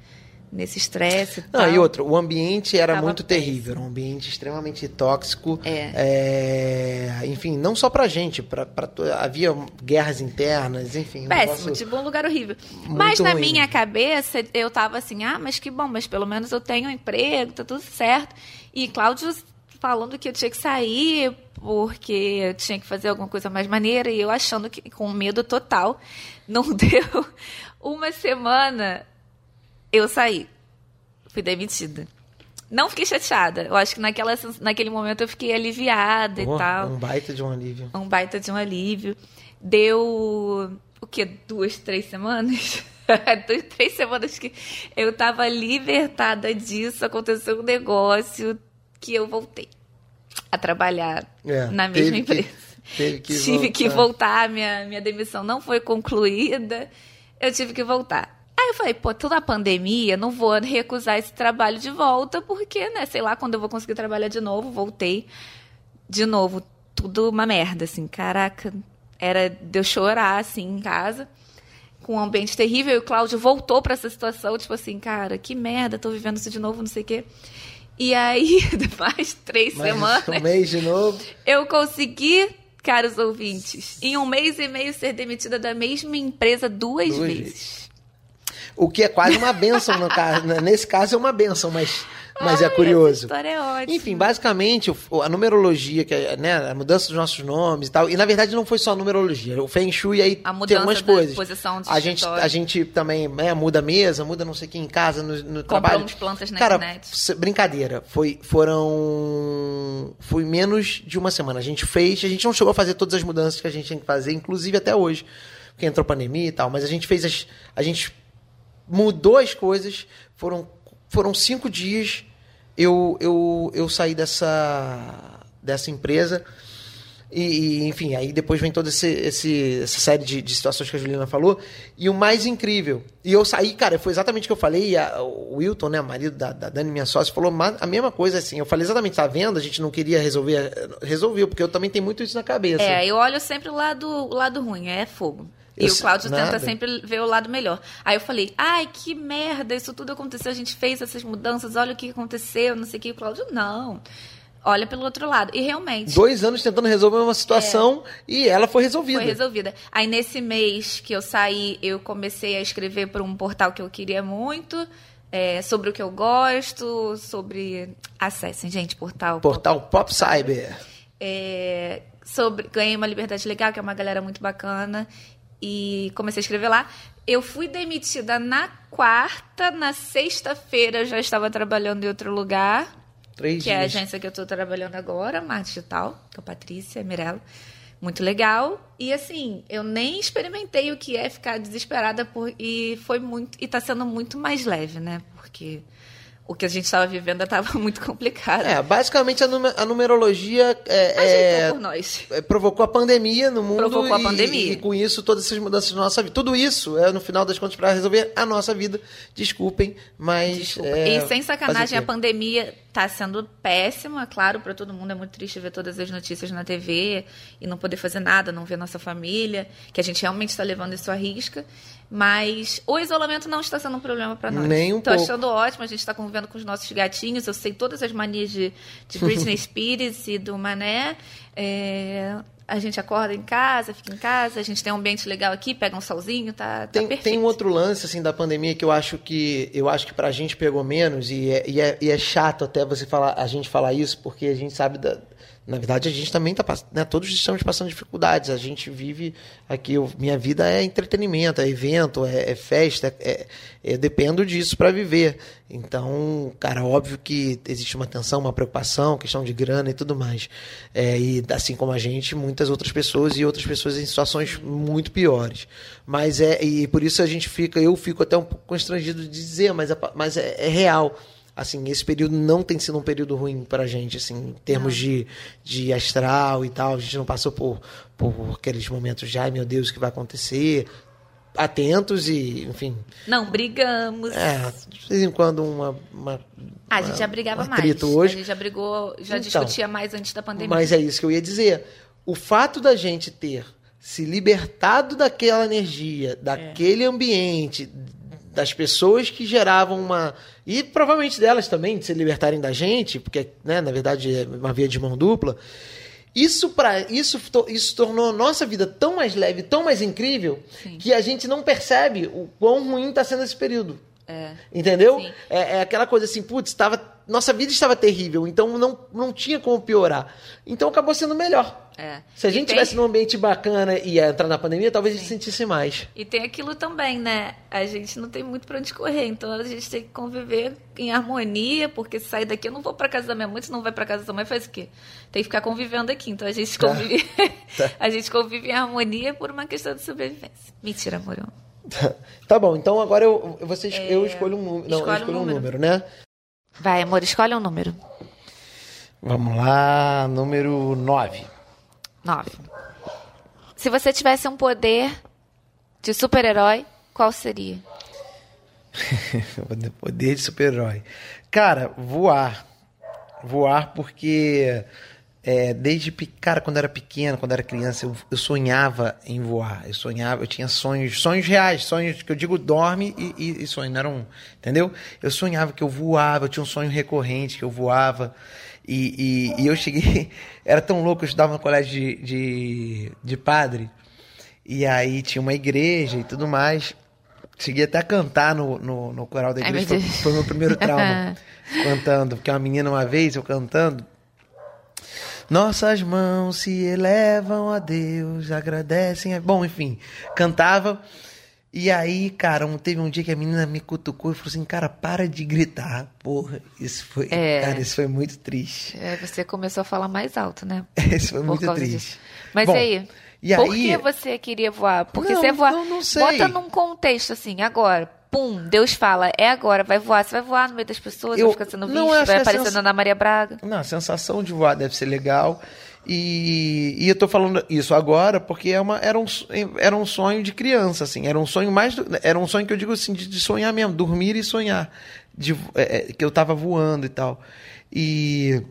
Nesse estresse. Não, tal. e outro, o ambiente era Tava muito péssimo. terrível, era um ambiente extremamente tóxico. É. é enfim, não só pra gente, pra, pra, havia guerras internas, enfim. Péssimo, um tipo um lugar horrível. Mas na ruim. minha cabeça, eu tava assim, ah, mas que bom, mas pelo menos eu tenho um emprego, tá tudo certo. E Cláudio falando que eu tinha que sair porque eu tinha que fazer alguma coisa mais maneira e eu achando que com medo total. Não deu uma semana eu saí. Fui demitida. Não fiquei chateada. Eu acho que naquela, naquele momento eu fiquei aliviada oh, e tal. Um baita de um alívio. Um baita de um alívio. Deu o quê? Duas, três semanas? Duas, três semanas que eu tava libertada disso, aconteceu um negócio, que eu voltei a trabalhar é, na mesma empresa. Que, que tive voltar. que voltar, minha, minha demissão não foi concluída, eu tive que voltar. Aí eu falei, pô, toda a pandemia, não vou recusar esse trabalho de volta, porque, né, sei lá quando eu vou conseguir trabalhar de novo. Voltei de novo, tudo uma merda, assim, caraca, era de eu chorar, assim, em casa, com um ambiente terrível, e o Cláudio voltou para essa situação, tipo assim, cara, que merda, tô vivendo isso de novo, não sei o quê. E aí, mais três Mais semanas. Um mês de novo. Eu consegui, caros ouvintes, em um mês e meio ser demitida da mesma empresa duas, duas vezes. vezes. O que é quase uma benção no caso. Né? Nesse caso é uma benção, mas mas é Ai, é curioso. Essa história é ótima. Enfim, basicamente, a numerologia, que é, né, a mudança dos nossos nomes e tal, e na verdade não foi só a numerologia, o Feng Shui aí a tem umas coisas. Posição a gente a gente também né, muda a mesa, muda não sei o que em casa, no, no trabalho. plantas na Cara, internet. brincadeira, foi foram foi menos de uma semana. A gente fez, a gente não chegou a fazer todas as mudanças que a gente tinha que fazer, inclusive até hoje, porque entrou pandemia e tal, mas a gente fez as a gente mudou as coisas, foram foram cinco dias eu, eu, eu saí dessa, dessa empresa. E, enfim, aí depois vem toda esse, esse, essa série de, de, situações que a Juliana falou. E o mais incrível, e eu saí, cara, foi exatamente o que eu falei. A, o Wilton, né, marido da, da Dani, minha sócia, falou a mesma coisa assim. Eu falei exatamente, tá vendo? A gente não queria resolver. Resolveu, porque eu também tenho muito isso na cabeça. É, eu olho sempre o lado, o lado ruim, é fogo. E eu, o Cláudio nada. tenta sempre ver o lado melhor. Aí eu falei, ai, que merda, isso tudo aconteceu, a gente fez essas mudanças, olha o que aconteceu, não sei o que. O Cláudio, não. Olha pelo outro lado. E realmente. Dois anos tentando resolver uma situação é, e ela foi resolvida. Foi resolvida. Aí nesse mês que eu saí, eu comecei a escrever para um portal que eu queria muito. É, sobre o que eu gosto, sobre. Acessem, gente, portal. Portal Pop, Pop Cyber. É, sobre ganhei uma liberdade legal que é uma galera muito bacana e comecei a escrever lá. Eu fui demitida na quarta, na sexta-feira já estava trabalhando em outro lugar. Três que dias. é a agência que eu estou trabalhando agora, Mar Digital, com a Patrícia Mirella. Muito legal. E assim, eu nem experimentei o que é ficar desesperada por, e foi muito. E está sendo muito mais leve, né? Porque o que a gente estava vivendo estava muito complicado. É, basicamente a, numer a numerologia é, é, por nós. É, provocou a pandemia no mundo. Provocou e, a pandemia. E, com isso, todas essas mudanças na nossa vida. Tudo isso é, no final das contas, para resolver a nossa vida. Desculpem, mas. Desculpa. É, e sem sacanagem, a pandemia está sendo péssima, claro, para todo mundo. É muito triste ver todas as notícias na TV e não poder fazer nada, não ver nossa família, que a gente realmente está levando isso à risca. Mas o isolamento não está sendo um problema para nós. Nem um Estou pouco. achando ótimo, a gente está convivendo com os nossos gatinhos. Eu sei todas as manias de, de Britney Spears e do Mané. É, a gente acorda em casa, fica em casa, a gente tem um ambiente legal aqui, pega um solzinho, tá, tá Tem, perfeito. tem um outro lance assim da pandemia que eu acho que eu acho que pra gente pegou menos e é, e é, e é chato até você falar a gente falar isso porque a gente sabe da na verdade a gente também tá pass- né, todos estamos passando dificuldades. A gente vive aqui eu- minha vida é entretenimento é evento é, é festa é, eu dependo disso para viver. Então cara óbvio que existe uma tensão uma preocupação questão de grana e tudo mais. É, e assim como a gente muitas outras pessoas e outras pessoas em situações muito piores. Mas é e por isso a gente fica eu fico até um pouco constrangido de dizer mas é, mas é, é real assim esse período não tem sido um período ruim pra gente assim em termos de, de astral e tal a gente não passou por por aqueles momentos de ai meu Deus o que vai acontecer atentos e enfim Não, brigamos. é de vez em quando uma, uma Ah, a gente já brigava um mais. hoje A gente já brigou, já Então, discutia mais antes da pandemia. Mas é isso que eu ia dizer. O fato da gente ter se libertado daquela energia, daquele ambiente, das pessoas que geravam uma. E provavelmente delas também, de se libertarem da gente, porque, né, na verdade, é uma via de mão dupla. Isso, pra, isso, isso tornou a nossa vida tão mais leve, tão mais incrível, Sim. que a gente não percebe o quão ruim está sendo esse período. É. Entendeu? É, é aquela coisa assim, putz, tava, nossa vida estava terrível, então não, não tinha como piorar. Então acabou sendo melhor. É. Se a gente tem- tivesse num ambiente bacana e ia entrar na pandemia, talvez a gente sentisse mais. E tem aquilo também, né? A gente não tem muito pra onde correr, então a gente tem que conviver em harmonia, porque se sair daqui eu não vou pra casa da minha mãe, se não vai pra casa da mãe, faz o quê? Tem que ficar convivendo aqui. Então a gente Tá. convive, Tá. a gente convive em harmonia por uma questão de sobrevivência. Mentira, amor. tá bom, então agora eu, você, es- eu escolho um número. Não, eu um escolho um número. número, né? Vai, amor, escolhe um número. Vamos lá, número 9. Nove. Se você tivesse um poder de super-herói, qual seria? Poder de super-herói. Cara, voar. Voar porque é, desde cara, quando era pequeno, quando era criança, eu, eu sonhava em voar. Eu sonhava, eu tinha sonhos, sonhos reais, sonhos que eu digo dorme e, e, e sonho, não era um, entendeu? Eu sonhava que eu voava, eu tinha um sonho recorrente que eu voava. E, e, e eu cheguei, era tão louco, eu estudava no colégio de, de, de padre, e aí tinha uma igreja e tudo mais. Cheguei até a cantar no, no, no coral da igreja, foi, foi meu primeiro trauma. cantando, porque uma menina uma vez, eu cantando. Nossas mãos se elevam a Deus, agradecem. A... Bom, enfim, cantava. E aí, cara, um- teve um dia que a menina me cutucou e falou assim: Cara, para de gritar. Porra, isso foi. É. Cara, isso foi muito triste. É, você começou a falar mais alto, né? Isso foi Por muito triste. disso. Mas Bom, aí, e por aí- que você queria voar? Porque Não, você voar. não, não sei. Bota num contexto assim, agora. Pum, Deus fala, é agora, vai voar. Você vai voar no meio das pessoas, Eu- vai ficar sendo visto, vai aparecendo sens- na Maria Braga. Não, a sensação de voar deve ser legal. E, e eu tô falando isso agora porque é uma, era, um, era um sonho de criança, assim. Era um sonho mais. Era um sonho que eu digo assim, de, de sonhar mesmo, dormir e sonhar. De, é, é, que eu tava voando e tal. E,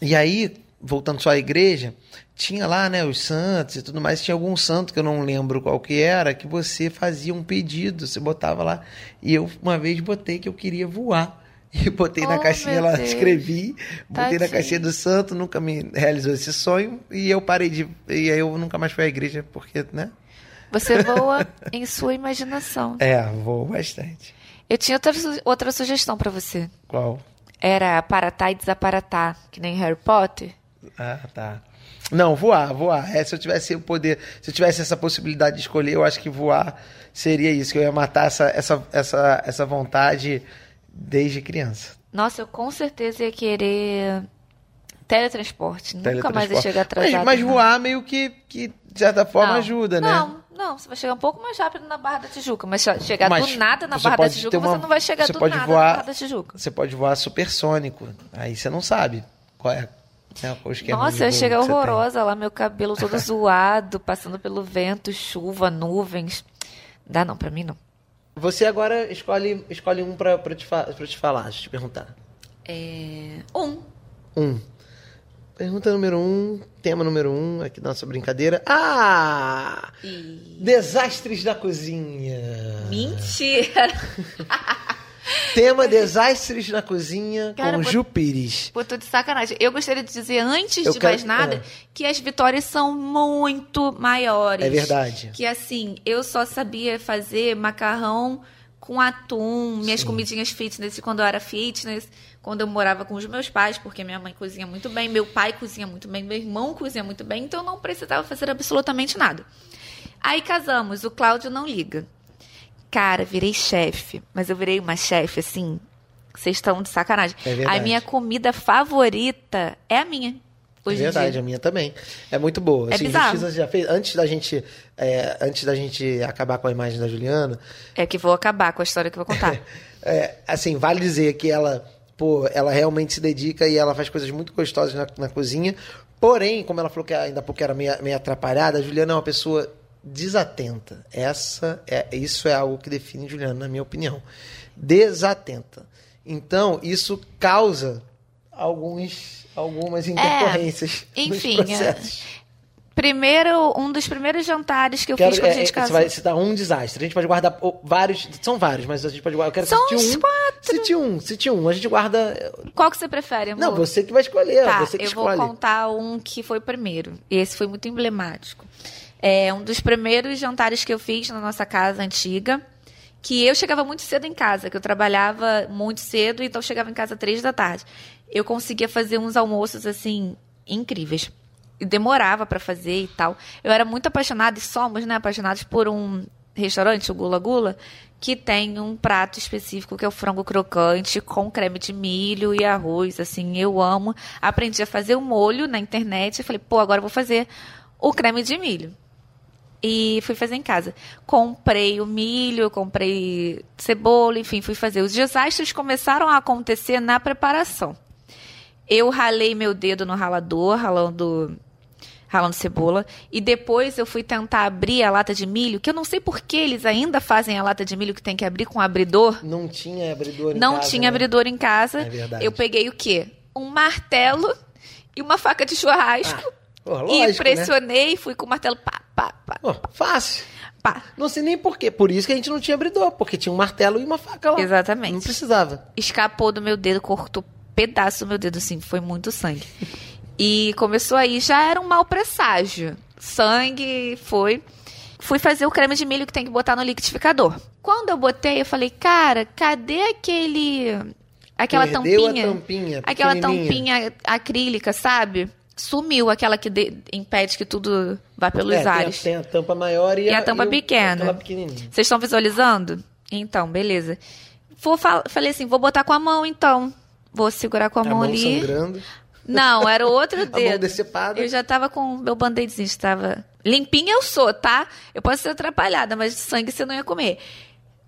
e aí, voltando só à igreja, tinha lá, né, os santos e tudo mais. Tinha algum santo que eu não lembro qual que era, que você fazia um pedido, você botava lá. E eu uma vez botei que eu queria voar. E botei na Oh, caixinha meu lá, Deus. escrevi, botei na Tadinho. caixinha do santo, nunca me realizou esse sonho. E eu parei de. E aí eu nunca mais fui à igreja, porque, né? Você voa em sua imaginação. É, vou bastante. Eu tinha outra, outra sugestão pra você. Qual? Era aparatar e desaparatar, que nem Harry Potter. Ah, tá. Não, voar, voar. É, se eu tivesse o poder, se eu tivesse essa possibilidade de escolher, eu acho que voar seria isso, que eu ia matar essa, essa, essa, essa vontade desde criança. Nossa, eu com certeza ia querer teletransporte. Nunca mais ia chegar atrasado. Mas, mas não. voar meio que, que, de certa forma, Não, ajuda, né? Não, não, você vai chegar um pouco mais rápido na Barra da Tijuca, mas che- chegar Mas do nada na Barra da Tijuca, uma- você não vai chegar você do pode nada voar- na Barra da Tijuca. Você pode voar supersônico. Aí você não sabe qual é, né, o esquema Nossa, eu tem. horrorosa lá, meu cabelo todo zoado, passando pelo vento, chuva, nuvens. Dá não, pra mim não. Você agora escolhe, escolhe um pra, pra, te, pra te falar, deixa eu te perguntar. É... Um. Um. Pergunta número um, tema número um aqui da nossa brincadeira. Ah! E... Desastres da cozinha. Mentira! Tema desastres na cozinha Cara, com vou- Ju Pires. Pô, tô de sacanagem. Eu gostaria de dizer, antes Eu de quero- mais nada, é. que as vitórias são muito maiores. É verdade. Que assim, eu só sabia fazer macarrão com atum, minhas Sim. comidinhas fitness quando eu era fitness, quando eu morava com os meus pais, porque minha mãe cozinha muito bem, meu pai cozinha muito bem, meu irmão cozinha muito bem, então eu não precisava fazer absolutamente nada. Aí casamos, o Cláudio não liga. Cara, virei chefe, mas eu virei uma chefe assim. Vocês estão de sacanagem. É verdade. a minha comida favorita é a minha. É Hoje em verdade, a minha também. É muito boa. É assim. Justiça já fez. Antes da gente. é, antes da gente acabar com a imagem da Juliana, É que vou acabar com a história que eu vou contar. é, assim, vale dizer que ela, pô, ela realmente se dedica e ela faz coisas muito gostosas na, na cozinha. Porém, como ela falou que ainda pouco era meio, meio atrapalhada, a Juliana é uma pessoa desatenta. Essa é, isso é algo que define Juliana, na minha opinião. Desatenta. Então, isso causa alguns, algumas intercorrências enfim, nos processos. Primeiro, um dos primeiros jantares que eu Quero, fiz quando é, a gente é, casou. você vai citar um desastre. A gente pode guardar vários. São vários, mas a gente pode guardar. Eu quero São uns um. quatro. Cite um, cite um. A gente guarda. Qual que você prefere, amor? Não, você que vai escolher. Tá, você que eu escolhe. vou contar um que foi primeiro. E esse foi muito emblemático. É um dos primeiros jantares que eu fiz na nossa casa antiga. Que eu chegava muito cedo em casa, que eu trabalhava muito cedo, então chegava em casa três da tarde. Eu conseguia fazer uns almoços assim incríveis. E demorava pra fazer e tal. Eu era muito apaixonada, e somos, né, apaixonados por um restaurante, o Gula Gula, que tem um prato específico que é o frango crocante com creme de milho e arroz, assim, eu amo. Aprendi a fazer o molho na internet e falei, pô, agora vou fazer o creme de milho. E fui fazer em casa. Comprei o milho, comprei cebola, enfim, fui fazer. Os desastres começaram a acontecer na preparação. Eu ralei meu dedo no ralador, ralando ralando cebola. E depois eu fui tentar abrir a lata de milho, que eu não sei por que eles ainda fazem a lata de milho que tem que abrir com abridor. Não tinha abridor em Não casa, tinha né? abridor em casa. É verdade. Eu peguei o quê? Um martelo e uma faca de churrasco. Ah, pô, e lógico, né? pressionei, fui com o martelo, pá, pá, pá, Pô, fácil. pá. Não sei nem por quê. Por isso que a gente não tinha abridor, porque tinha um martelo e uma faca lá. Exatamente. Não precisava. Escapou do meu dedo, cortou pedaço do meu dedo, assim, foi muito sangue. E começou aí, já era um mau presságio. Sangue, foi. Fui fazer o creme de milho que tem que botar no liquidificador. Quando eu botei, eu falei, cara, cadê aquele. Aquela Perdeu tampinha? tampinha, Aquela tampinha acrílica, sabe? Sumiu aquela que de- impede que tudo vá pelos É, tem a- ares. Tem a, tampa maior e, E a tampa o- pequena. Vocês estão visualizando? Então, beleza. Vou fal- falei assim, vou botar com a mão então. Vou segurar com a, A mão, mão ali. sangrando. Não, era o outro A dedo. mão decepada. Eu já tava com o meu band-aidzinho, estava limpinha eu sou, tá? Eu posso ser atrapalhada, mas sangue você não ia comer.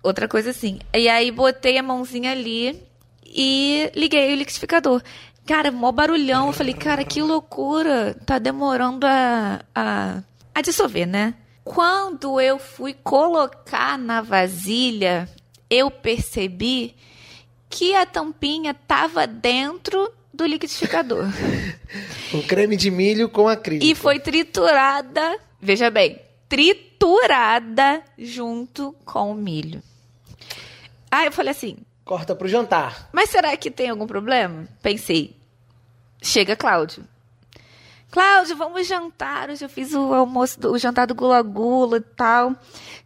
Outra coisa assim. E aí botei a mãozinha ali e liguei o liquidificador. Cara, mó barulhão. Eu falei, cara, que loucura. Tá demorando a, a, a dissolver, né? Quando eu fui colocar na vasilha, eu percebi que a tampinha tava dentro do liquidificador. Um creme de milho com acrílico. E foi triturada, veja bem, triturada junto com o milho. Aí eu falei assim, Corta pro jantar. mas será que tem algum problema? Pensei. Chega Cláudio. Cláudio, vamos jantar. Hoje eu fiz o almoço, do, o jantar do Gula Gula e tal.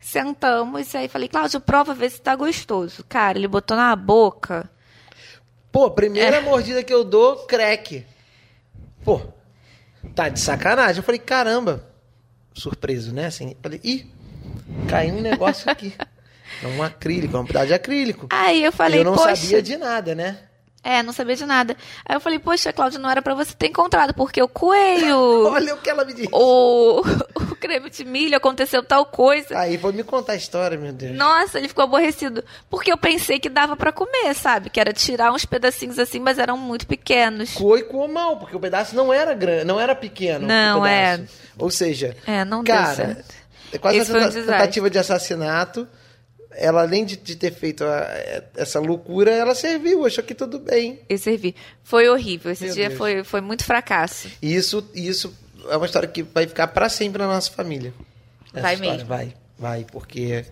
Sentamos e aí falei, Cláudio, prova, vê se tá gostoso. Cara, ele botou na boca. Pô, primeira É. mordida que eu dou, crack. Pô, tá de sacanagem. Eu falei, caramba. Surpreso, né? Assim, falei, ih, caiu um negócio aqui. É um acrílico, é um pedaço de acrílico. Aí eu falei, eu não poxa. sabia de nada, né? É, não sabia de nada. Aí eu falei, poxa, Cláudio, não era pra você ter encontrado, porque o coelho, Olha o que ela me disse. o, o creme de milho, aconteceu tal coisa. Aí, vou me contar a história, meu Deus. Nossa, ele ficou aborrecido. Porque eu pensei que dava pra comer, sabe? Que era tirar uns pedacinhos assim, mas eram muito pequenos. E coou mal, porque o pedaço não era grande, não era pequeno. Não, é. Ou seja, É, não deu cara, certo. é quase Esse uma um tentativa de assassinato. Ela, além de, de ter feito a- essa loucura, ela serviu, achou que tudo bem. Eu servi. Foi horrível. Esse Meu dia Deus. foi, foi muito fracasso. E isso, isso é uma história que vai ficar pra sempre na nossa família. Essa Vai história, mesmo. Vai. Vai, porque.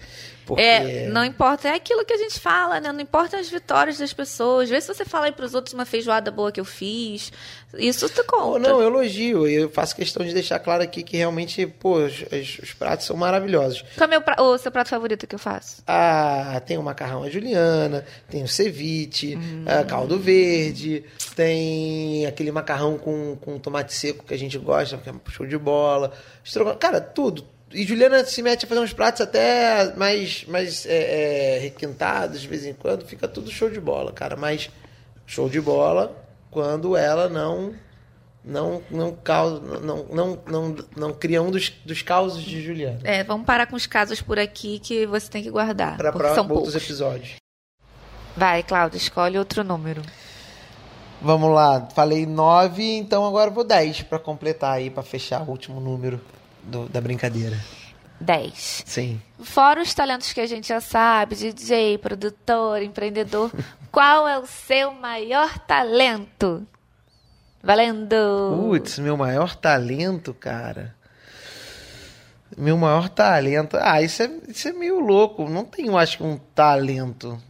porque... É, não importa, é aquilo que a gente fala, né? Não importa as vitórias das pessoas. Vê se você fala aí pros outros uma feijoada boa que eu fiz. Isso tu conta. Pô, não, eu elogio. Eu faço questão de deixar claro aqui que realmente, pô, os, os pratos são maravilhosos. Qual é o, pra... o, seu prato favorito que eu faço? Ah, tem o macarrão à juliana, tem o ceviche, hum. ah, caldo verde, tem aquele macarrão com, com tomate seco que a gente gosta, que é show de bola. Cara, tudo, e Juliana se mete a fazer uns pratos até mais, mais é, é, requintados de vez em quando, fica tudo show de bola, cara. Mas show de bola quando ela não não não causa, não, não, não, não cria um dos, dos causos de Juliana. É, vamos parar com os casos por aqui que você tem que guardar. Para outros poucos. episódios. Vai, Cláudia, escolhe outro número. Vamos lá, falei nove, então agora vou dez para completar aí, para fechar o último número do, da brincadeira. 10. Sim. Fora os talentos que a gente já sabe, DJ, produtor, empreendedor, qual é o seu maior talento? Valendo! Putz, meu maior talento, cara. Meu maior talento. Ah, isso é, isso é meio louco. Não tenho, acho que, um talento.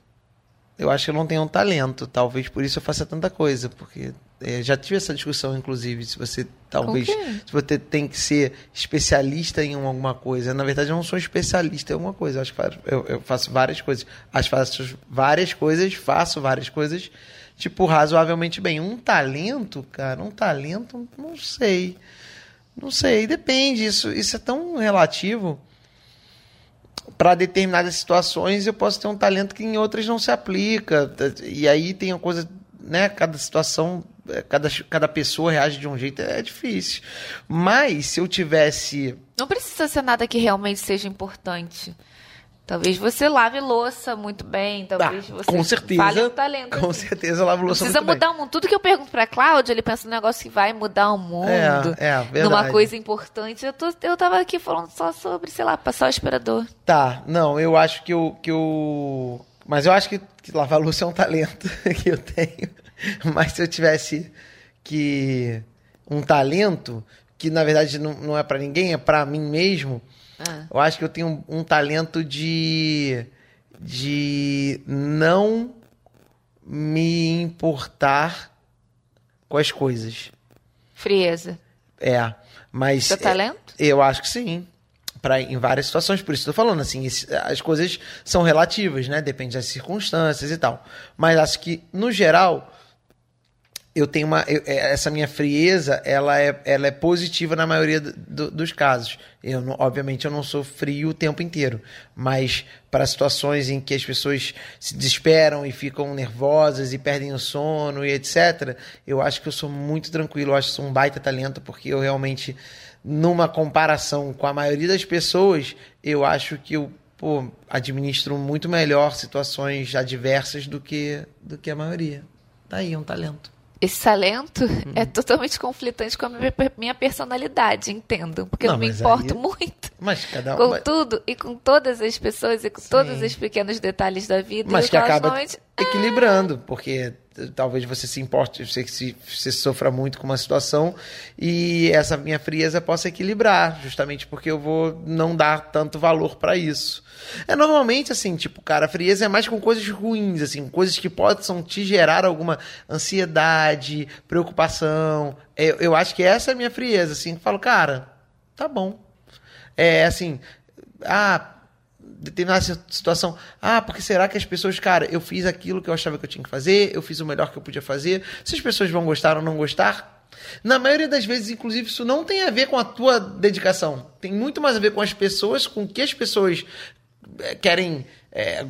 Eu acho que eu não tenho um talento. Talvez por isso eu faça tanta coisa. Porque é, já tive essa discussão, inclusive, se você talvez. Se você tem que ser especialista em alguma coisa. Na verdade, eu não sou especialista em alguma coisa. Eu, acho que eu, eu faço várias coisas. Acho faço várias coisas, faço várias coisas, tipo, razoavelmente bem. Um talento, cara, um talento, não sei. Não sei, depende. Isso, isso é tão relativo. Para determinadas situações, eu posso ter um talento que em outras não se aplica. E aí tem uma coisa né, cada situação, cada, cada pessoa reage de um jeito, é difícil. Mas se eu tivesse. Não precisa ser nada que realmente seja importante. Talvez você lave louça muito bem, talvez ah, você com certeza, fale um talento. Com assim. certeza lave louça Precisa muito mudar bem. o mundo. Tudo que eu pergunto pra Cláudia, ele pensa num negócio que vai mudar o mundo. É, é verdade. Numa coisa importante. Eu, tô, eu tava aqui falando só sobre, sei lá, passar o aspirador. Tá, não, eu acho que eu... Que eu... Mas eu acho que, que lavar louça é um talento que eu tenho. Mas se eu tivesse que um talento que na verdade não, não é para ninguém, é para mim mesmo. Ah. Eu acho que eu tenho um, um, talento de de não me importar com as coisas. Frieza. É, mas Seu talento? É, eu acho que sim. Pra, em várias situações, por isso estou falando assim, as coisas são relativas, né? Depende das circunstâncias e tal. Mas acho que, no geral, eu tenho uma eu, é, essa minha frieza ela é, ela é positiva na maioria do, do, dos casos. Eu não, obviamente eu não sou frio o tempo inteiro mas para situações em que as pessoas se desesperam e ficam nervosas e perdem o sono e etc eu acho que eu sou muito tranquilo eu acho que sou um baita talento porque eu realmente numa comparação com a maioria das pessoas eu acho que eu pô, administro muito melhor situações adversas do que do que a maioria. Tá aí um talento esse talento uhum. é totalmente conflitante com a minha personalidade, entendam. Porque não, eu me importo aí... muito um... com tudo e com todas as pessoas e com Sim. todos os pequenos detalhes da vida. Mas que acaba normalmente... equilibrando, porque talvez você se importe, você, se, você sofra muito com uma situação e essa minha frieza possa equilibrar, justamente porque eu vou não dar tanto valor para isso. É normalmente assim, tipo, cara, a frieza é mais com coisas ruins, assim, coisas que possam te gerar alguma ansiedade, preocupação. Eu, eu acho que essa é a minha frieza, assim, eu falo, cara, tá bom. É assim, ah, determinada situação. Ah, porque será que as pessoas, cara, eu fiz aquilo que eu achava que eu tinha que fazer, eu fiz o melhor que eu podia fazer. Se as pessoas vão gostar ou não gostar, na maioria das vezes, inclusive, isso não tem a ver com a tua dedicação. Tem muito mais a ver com as pessoas, com o que as pessoas eh, querem é,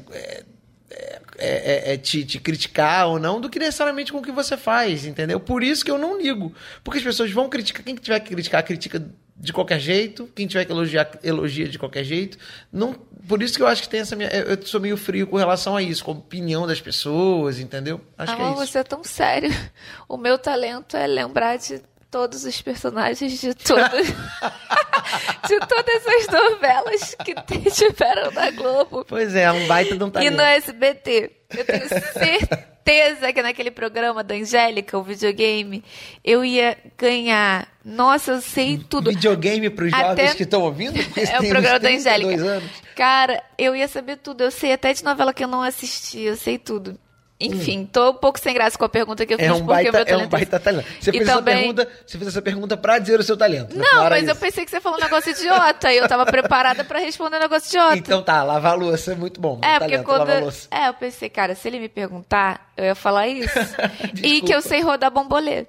é, é, te, te, criticar ou não, do que necessariamente com o que você faz, entendeu? Por isso que eu não ligo. Porque as pessoas vão criticar, quem tiver que criticar, critica de qualquer jeito, quem tiver que elogiar, elogia de qualquer jeito. Não, por isso que eu acho que tem essa minha. Eu sou meio frio com relação a isso, com a opinião das pessoas, entendeu? Acho ah, que é isso. você é tão sério. O meu talento é lembrar de todos os personagens de todas, de todas as novelas que tiveram na Globo. Pois é, um baita de um E talento. no SBT. Eu tenho certeza que naquele programa da Angélica, o videogame, eu ia ganhar. Nossa, eu sei tudo. Videogame pros jovens Até- que estão ouvindo? É o programa da 32 Angélica. Cara, eu ia saber tudo. Eu sei até de novela que eu não assisti, eu sei tudo. Enfim, tô um pouco sem graça com a pergunta que eu fiz, É um porque baita, meu é um baita talento. Você fez, essa também- pergunta, você fez essa pergunta pra dizer o seu talento. Não, mas eu pensei que você falou um negócio idiota e eu tava preparada pra responder um negócio idiota. Então tá, lavar a louça é muito bom. É, talento, porque quando. É, eu pensei, cara, se ele me perguntar, eu ia falar isso. e que eu sei rodar bombolê.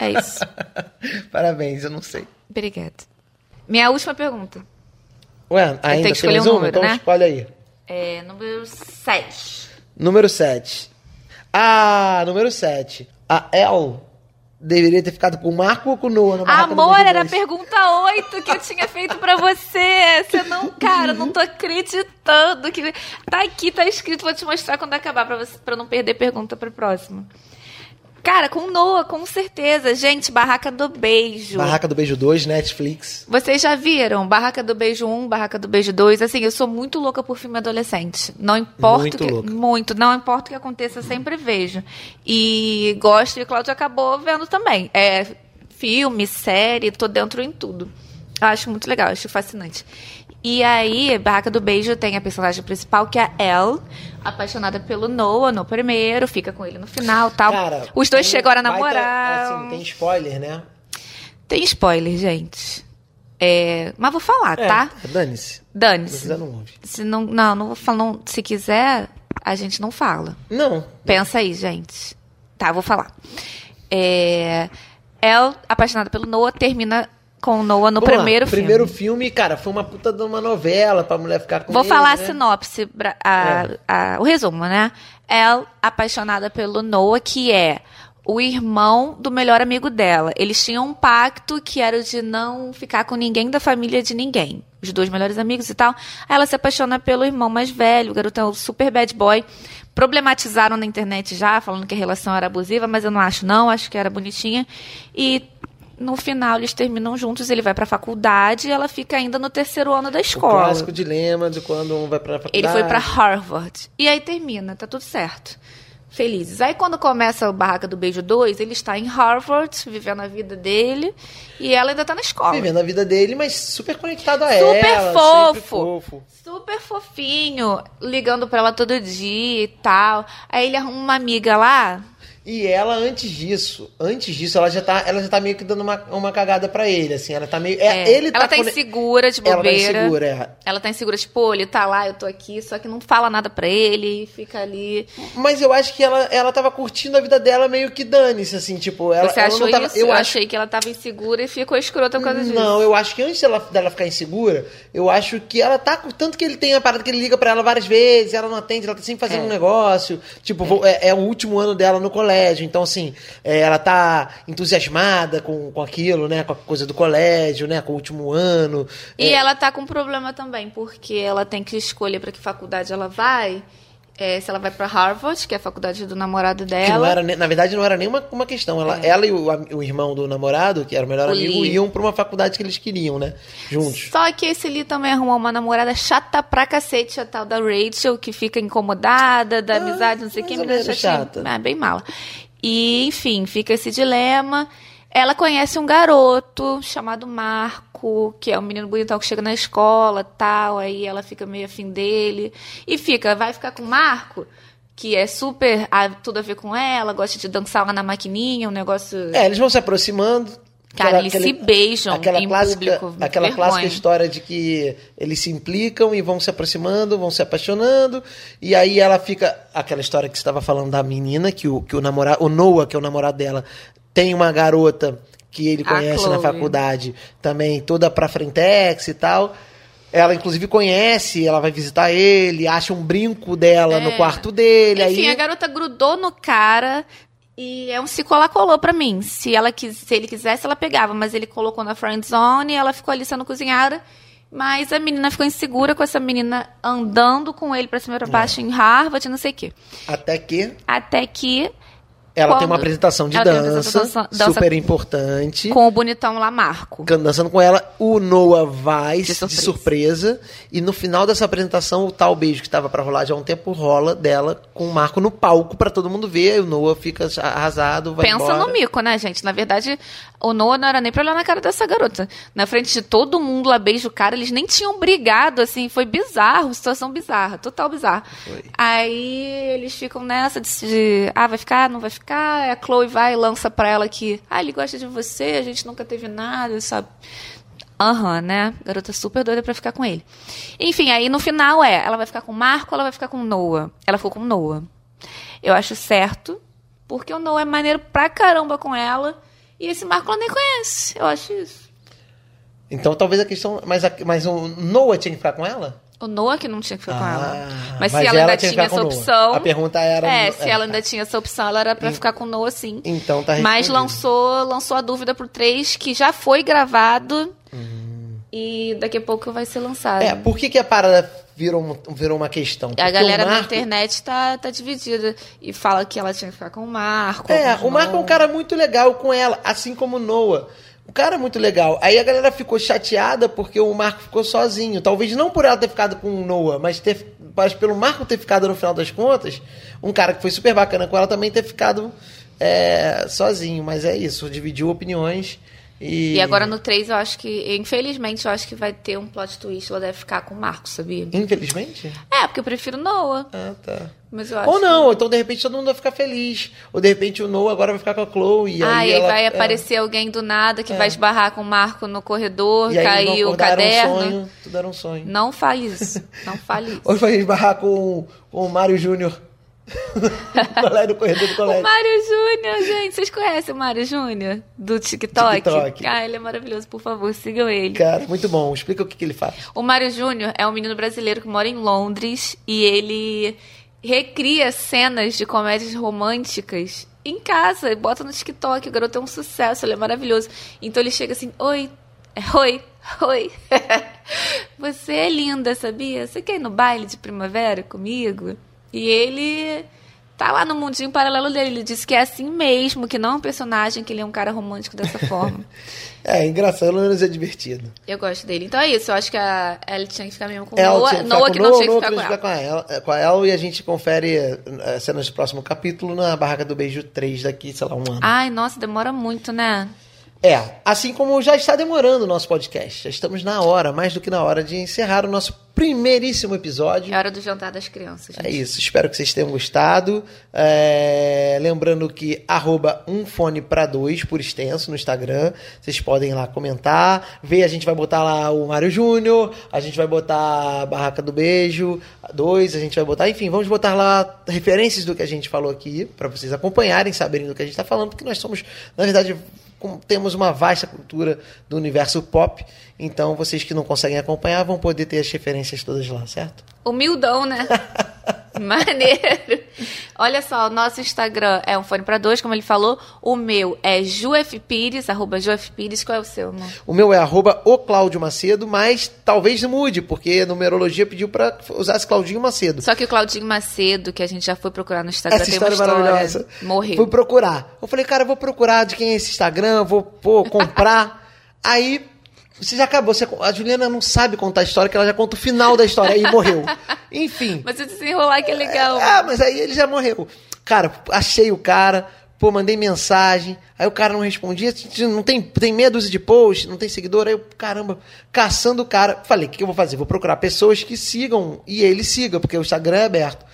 É isso. Parabéns, eu não sei. Obrigada. Minha última pergunta. Ué, ainda que escolher um número, então né? escolhe aí. É, número 7. Número 7. Ah, número 7. A El deveria ter ficado com o Marco ou com o Noah Amor, era a pergunta 8 que eu tinha feito pra você. Você não, cara, não tô acreditando que tá aqui, tá escrito, vou te mostrar quando acabar pra você para não perder pergunta pra próxima. Cara, com Noah, com certeza. Gente, Barraca do Beijo. Barraca do Beijo 2, Netflix. Vocês já viram Barraca do Beijo 1, Barraca do Beijo 2? Assim, eu sou muito louca por filme adolescente. Não importa Muito o que, louca. muito, não importa o que aconteça, eu sempre vejo. E gosto e o Cláudio acabou vendo também. É filme, série, tô dentro em tudo. Acho muito legal, acho fascinante. E aí, Barraca do Beijo tem a personagem principal, que é a Elle, apaixonada pelo Noah no primeiro, fica com ele no final tal. Cara, Os dois tem chegam a namorar. Assim, tem spoiler, né? Tem spoiler, gente. É, mas vou falar, É, tá? Dane-se. Se Dane-se. quiser, não ouve. Se não, não, não vou falar. não- se quiser, a gente não fala. Não. Pensa aí, gente. Tá, vou falar. É, ela, apaixonada pelo Noah, termina com o Noah no primeiro filme. Primeiro filme, cara, foi uma puta de uma novela pra mulher ficar com Vou ele, falar né? a sinopse, a- É. a- o resumo, né? Ela, apaixonada pelo Noah, que é o irmão do melhor amigo dela. Eles tinham um pacto que era o de não ficar com ninguém da família de ninguém. Os dois melhores amigos e tal. Aí ela se apaixona pelo irmão mais velho, o garotão super bad boy. Problematizaram na internet já, falando que a relação era abusiva, mas eu não acho não, acho que era bonitinha. E no final eles terminam juntos, ele vai pra faculdade e ela fica ainda no terceiro ano da O escola. clássico dilema de quando um vai pra faculdade. Ele foi pra Harvard. E aí termina, tá tudo certo. Felizes. Aí quando começa o Barraca do Beijo 2, ele está em Harvard, vivendo a vida dele, e ela ainda tá na escola. Vivendo a vida dele, mas super conectado a Super ela. fofo. fofo. Super fofinho, ligando pra ela todo dia e tal. Aí ele arruma uma amiga lá. E ela, antes disso, antes disso, ela já tá, ela já tá meio que dando uma, uma cagada pra ele, assim. Ela tá meio. é, é, ele ela tá tá insegura de Ela tá bobeira. insegura, é. Ela tá insegura, tipo, ele tá lá, eu tô aqui, só que não fala nada pra ele, fica ali. Mas eu acho que ela, ela tava curtindo a vida dela meio que dane-se, assim, tipo, ela, Você ela achou tava, isso? Eu Eu, acho achei que ela tava insegura e ficou escrota por causa disso. Não, eu acho que antes dela, dela ficar insegura, eu acho que ela tá. Tanto que ele tem a parada que ele liga pra ela várias vezes, ela não atende, ela tá sempre fazendo É. um negócio. Tipo, vou- é. é o último ano dela no colégio. Então, assim, é, ela tá entusiasmada com, com aquilo, né? Com a coisa do colégio, né? Com o último ano. E É, ela tá com problema também, porque ela tem que escolher pra que faculdade ela vai. É, se ela vai pra Harvard, que é a faculdade do namorado que não dela. era, na verdade, não era nenhuma uma questão. Ela, ela e o, o irmão do namorado, que era o melhor O amigo, Lee. iam pra uma faculdade que eles queriam, né? Juntos. Só que esse Lee também arrumou uma namorada chata pra cacete, a tal da Rachel, que fica incomodada da Ah, amizade, não sei o que, menina chata. É, bem mala. E, enfim, fica esse dilema. Ela conhece um garoto chamado Marco, que é um menino bonitão que chega na escola tal, aí ela fica meio afim dele. E fica, vai ficar com o Marco, que é super, tudo a ver com ela, gosta de dançar lá na maquininha, um negócio... É, eles vão se aproximando. Cara, eles se beijam aquela em clássica, público, Aquela vergonha. clássica história de que eles se implicam e vão se aproximando, vão se apaixonando. E aí ela fica. Aquela história que você estava falando da menina, que o, que o namorado. O Noah, que é o namorado dela, tem uma garota que ele conhece na faculdade, também toda pra frentex e tal. Ela, inclusive, conhece, ela vai visitar ele, acha um brinco dela É. no quarto dele. Enfim, aí... a garota grudou no cara e é um se colou pra mim. Se ela quis, se ele quisesse, ela pegava, mas ele colocou na friend zone e ela ficou ali sendo cozinhada. Mas a menina ficou insegura com essa menina andando com ele pra cima e pra baixo em Harvard, não sei o quê. Até que. Até que Ela Quando- tem uma apresentação de dança, dança super importante. Com o bonitão lá, Marco. Dançando com ela, o Noah vai de De surpresa. e no final dessa apresentação, o tal beijo que estava pra rolar já há um tempo rola dela com o Marco no palco pra todo mundo ver, e o Noah fica arrasado, vai Pensa embora. no mico, né, gente? Na verdade, o Noah não era nem pra olhar na cara dessa garota. Na frente de todo mundo lá, beijo o cara, eles nem tinham brigado, assim, foi bizarro, situação bizarra, total bizarra. Foi. Aí eles ficam nessa de, de, ah, vai ficar, não vai ficar, Aí a Chloe vai e lança pra ela que, ah, ele gosta de você, a gente nunca teve nada, sabe? Aham, né? Garota super doida pra ficar com ele. Enfim, aí no final é, ela vai ficar com o Marco ou ela vai ficar com o Noah? Ela ficou com o Noah. Eu acho certo, porque o Noah é maneiro pra caramba com ela. E esse Marco ela nem conhece. Eu acho isso. Então talvez a questão. Mas, a- mas o Noah tinha que ficar com ela? O Noah que não tinha que ficar com ela. Ah, Mas, se ela, ainda tinha tinha essa opção. A pergunta era. É, se é, ela ainda tinha essa opção, ela era pra ficar com o Noah sim. Então tá Mas lançou, lançou a dúvida pro 3, que já foi gravado. E daqui a pouco vai ser lançado. Hum. É, por que, que a parada virou, virou uma questão? A Porque galera o na Marco- internet tá, tá dividida. E fala que ela tinha que ficar com o Marco. É, o Marco é um cara muito legal com ela, assim como o Noah. O cara é muito legal. Aí a galera ficou chateada porque o Marco ficou sozinho. Talvez não por ela ter ficado com o Noah, mas, ter, mas pelo Marco ter ficado no final das contas, um cara que foi super bacana com ela também ter ficado é, sozinho. Mas é isso, dividiu opiniões. E, E agora no 3 eu acho que, infelizmente, eu acho que vai ter um plot twist. Ela deve ficar com o Marco, sabia? Infelizmente? É, porque eu prefiro Noah. Ah, tá. Mas eu acho Ou não, que... então de repente todo mundo vai ficar feliz. Ou de repente o Noah agora vai ficar com a Chloe. E Ah, aí e aí ela- vai é. aparecer alguém do nada que vai esbarrar com o Marco no corredor, E cair o caderno. Um sonho, tudo era um sonho. Não fale isso. Não fale isso. Hoje vai esbarrar com, com o Mário Júnior. no colégio, no corredor do O colégio. Mário Júnior, gente. Vocês conhecem o Mário Júnior? Do TikTok? TikTok. Ah, ele é maravilhoso. Por favor, sigam ele. Cara, muito bom. Explica o que, que ele faz. O Mário Júnior é um menino brasileiro que mora em Londres e ele recria cenas de comédias românticas em casa e bota no TikTok. O garoto é um sucesso, ele é maravilhoso. Então ele chega assim: Oi, oi, oi. Você é linda, sabia? Você quer ir no baile de primavera comigo? E ele tá lá no mundinho paralelo dele. Ele disse que é assim mesmo, que não é um personagem, que ele é um cara romântico dessa forma. É, engraçado, pelo menos é divertido. Eu gosto dele. Então é isso. Eu acho que a Ellie tinha que ficar mesmo com o Ela Noah. Noah com que não Noah, tinha que Noah ficar com tinha que ela. ficar com ela, com a El e a gente confere eh, cenas do próximo capítulo na Barraca do Beijo 3 daqui, sei lá, um ano. Ai, nossa, demora muito, né? É, assim como já está demorando o nosso podcast. Já estamos na hora, mais do que na hora, de encerrar o nosso primeiríssimo episódio. É hora do jantar das crianças. É gente. isso, espero que vocês tenham gostado. É, lembrando que arroba um fone para dois por extenso no Instagram. Vocês podem ir lá comentar, ver, a gente vai botar lá o Mário Júnior, a gente vai botar a Barraca do Beijo, dois, a gente vai botar, enfim, vamos botar lá referências do que a gente falou aqui, para vocês acompanharem, saberem do que a gente está falando, porque nós somos, na verdade, temos uma vasta cultura do universo pop, então vocês que não conseguem acompanhar vão poder ter as referências todas lá, certo? Humildão, né? Maneiro. Olha só, o nosso Instagram é um fone pra dois, como ele falou. O meu é juefpires, arroba juefpires. Qual é o seu, amor? O meu é arroba o Cláudio Macedo, mas talvez mude, porque a numerologia pediu pra usasse Claudinho Macedo. Só que o Claudinho Macedo, que a gente já foi procurar no Instagram, Essa história, é história. maravilhosa. Morreu. Fui procurar. Eu falei, cara, eu vou procurar de quem é esse Instagram, vou pô, comprar. Aí, você já acabou. Você- a Juliana não sabe contar a história, que ela já conta o final da história e morreu. Enfim. Mas se desenrolar que é legal. Ah, mas aí ele já morreu. Cara, achei o cara, pô, mandei mensagem, aí o cara não respondia, não tem, tem meia dúzia de post, não tem seguidor, aí eu, caramba, caçando o cara. Falei, o que eu vou fazer? Vou procurar pessoas que sigam e ele siga, porque o Instagram é aberto.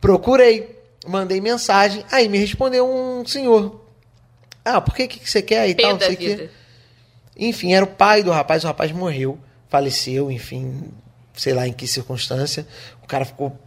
Procurei, mandei mensagem, aí me respondeu um senhor. Ah, por que que você quer e Pé tal, não sei o quê. Enfim, era o pai do rapaz, o rapaz morreu, faleceu, enfim, sei lá em que circunstância. O cara ficou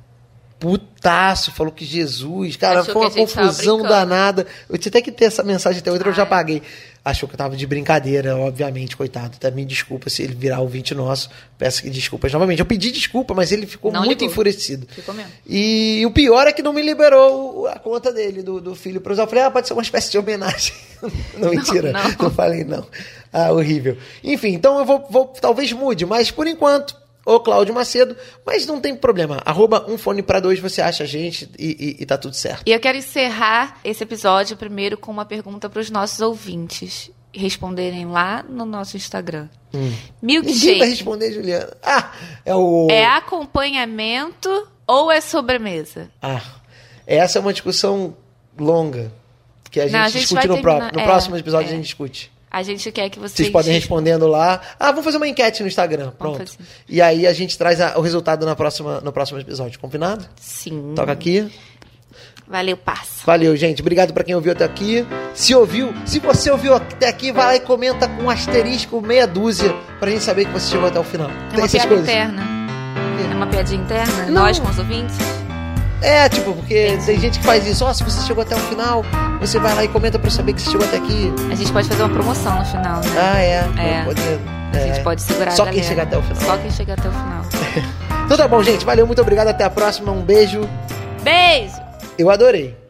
putaço, falou que Jesus, cara, Achou foi uma confusão danada. Eu tinha até que ter essa mensagem até outra, eu já paguei. Achou que eu tava de brincadeira, obviamente, coitado. Até me desculpa se ele virar ouvinte nosso. Peço que desculpas novamente. Eu pedi desculpa, mas ele ficou Não muito ligou. enfurecido. Ficou mesmo. E o pior é que não me liberou a conta dele, do, do filho para usar. Eu falei, ah, pode ser uma espécie de homenagem. não, mentira. Não, não. falei, não. Ah, horrível. Enfim, então eu vou, vou- talvez mude, mas por enquanto, ou Cláudio Macedo, mas não tem problema. Arroba um fone para dois, você acha a gente e, e, e tá tudo certo. E eu quero encerrar esse episódio primeiro com uma pergunta para os nossos ouvintes responderem lá no nosso Instagram. Hum. Ninguém vai Milkshake responder, Juliana. Ah, é o. é acompanhamento ou é sobremesa? Ah, essa é uma discussão longa. Que a gente, Não, a gente discute no, terminar- no é, próximo episódio, é. a gente discute. A gente quer que vocês... Vocês podem respondendo lá. Ah, vamos fazer uma enquete no Instagram. Pronto. E aí a gente traz a- o resultado na próxima, no próximo episódio. Combinado? Sim. Toca aqui. Valeu, passa. Valeu, gente. Obrigado pra quem ouviu até aqui. Se ouviu, se você ouviu até aqui, vai lá e comenta com um asterisco meia dúzia pra gente saber que você chegou até o final. É Tem uma piada coisas. interna. É uma piadinha interna? Não. Nós com os ouvintes? É, tipo, porque tem gente que faz isso. Ó, se você chegou até o final, você vai lá e comenta pra eu saber que você chegou até aqui. A gente pode fazer uma promoção no final, né? Ah, é. É. Pode poder. A é. gente pode segurar Só a quem galera. chega até o final. Só quem chega até o final. Então tá bom, gente. Valeu, muito obrigado. Até a próxima. Um beijo. Beijo! Eu adorei.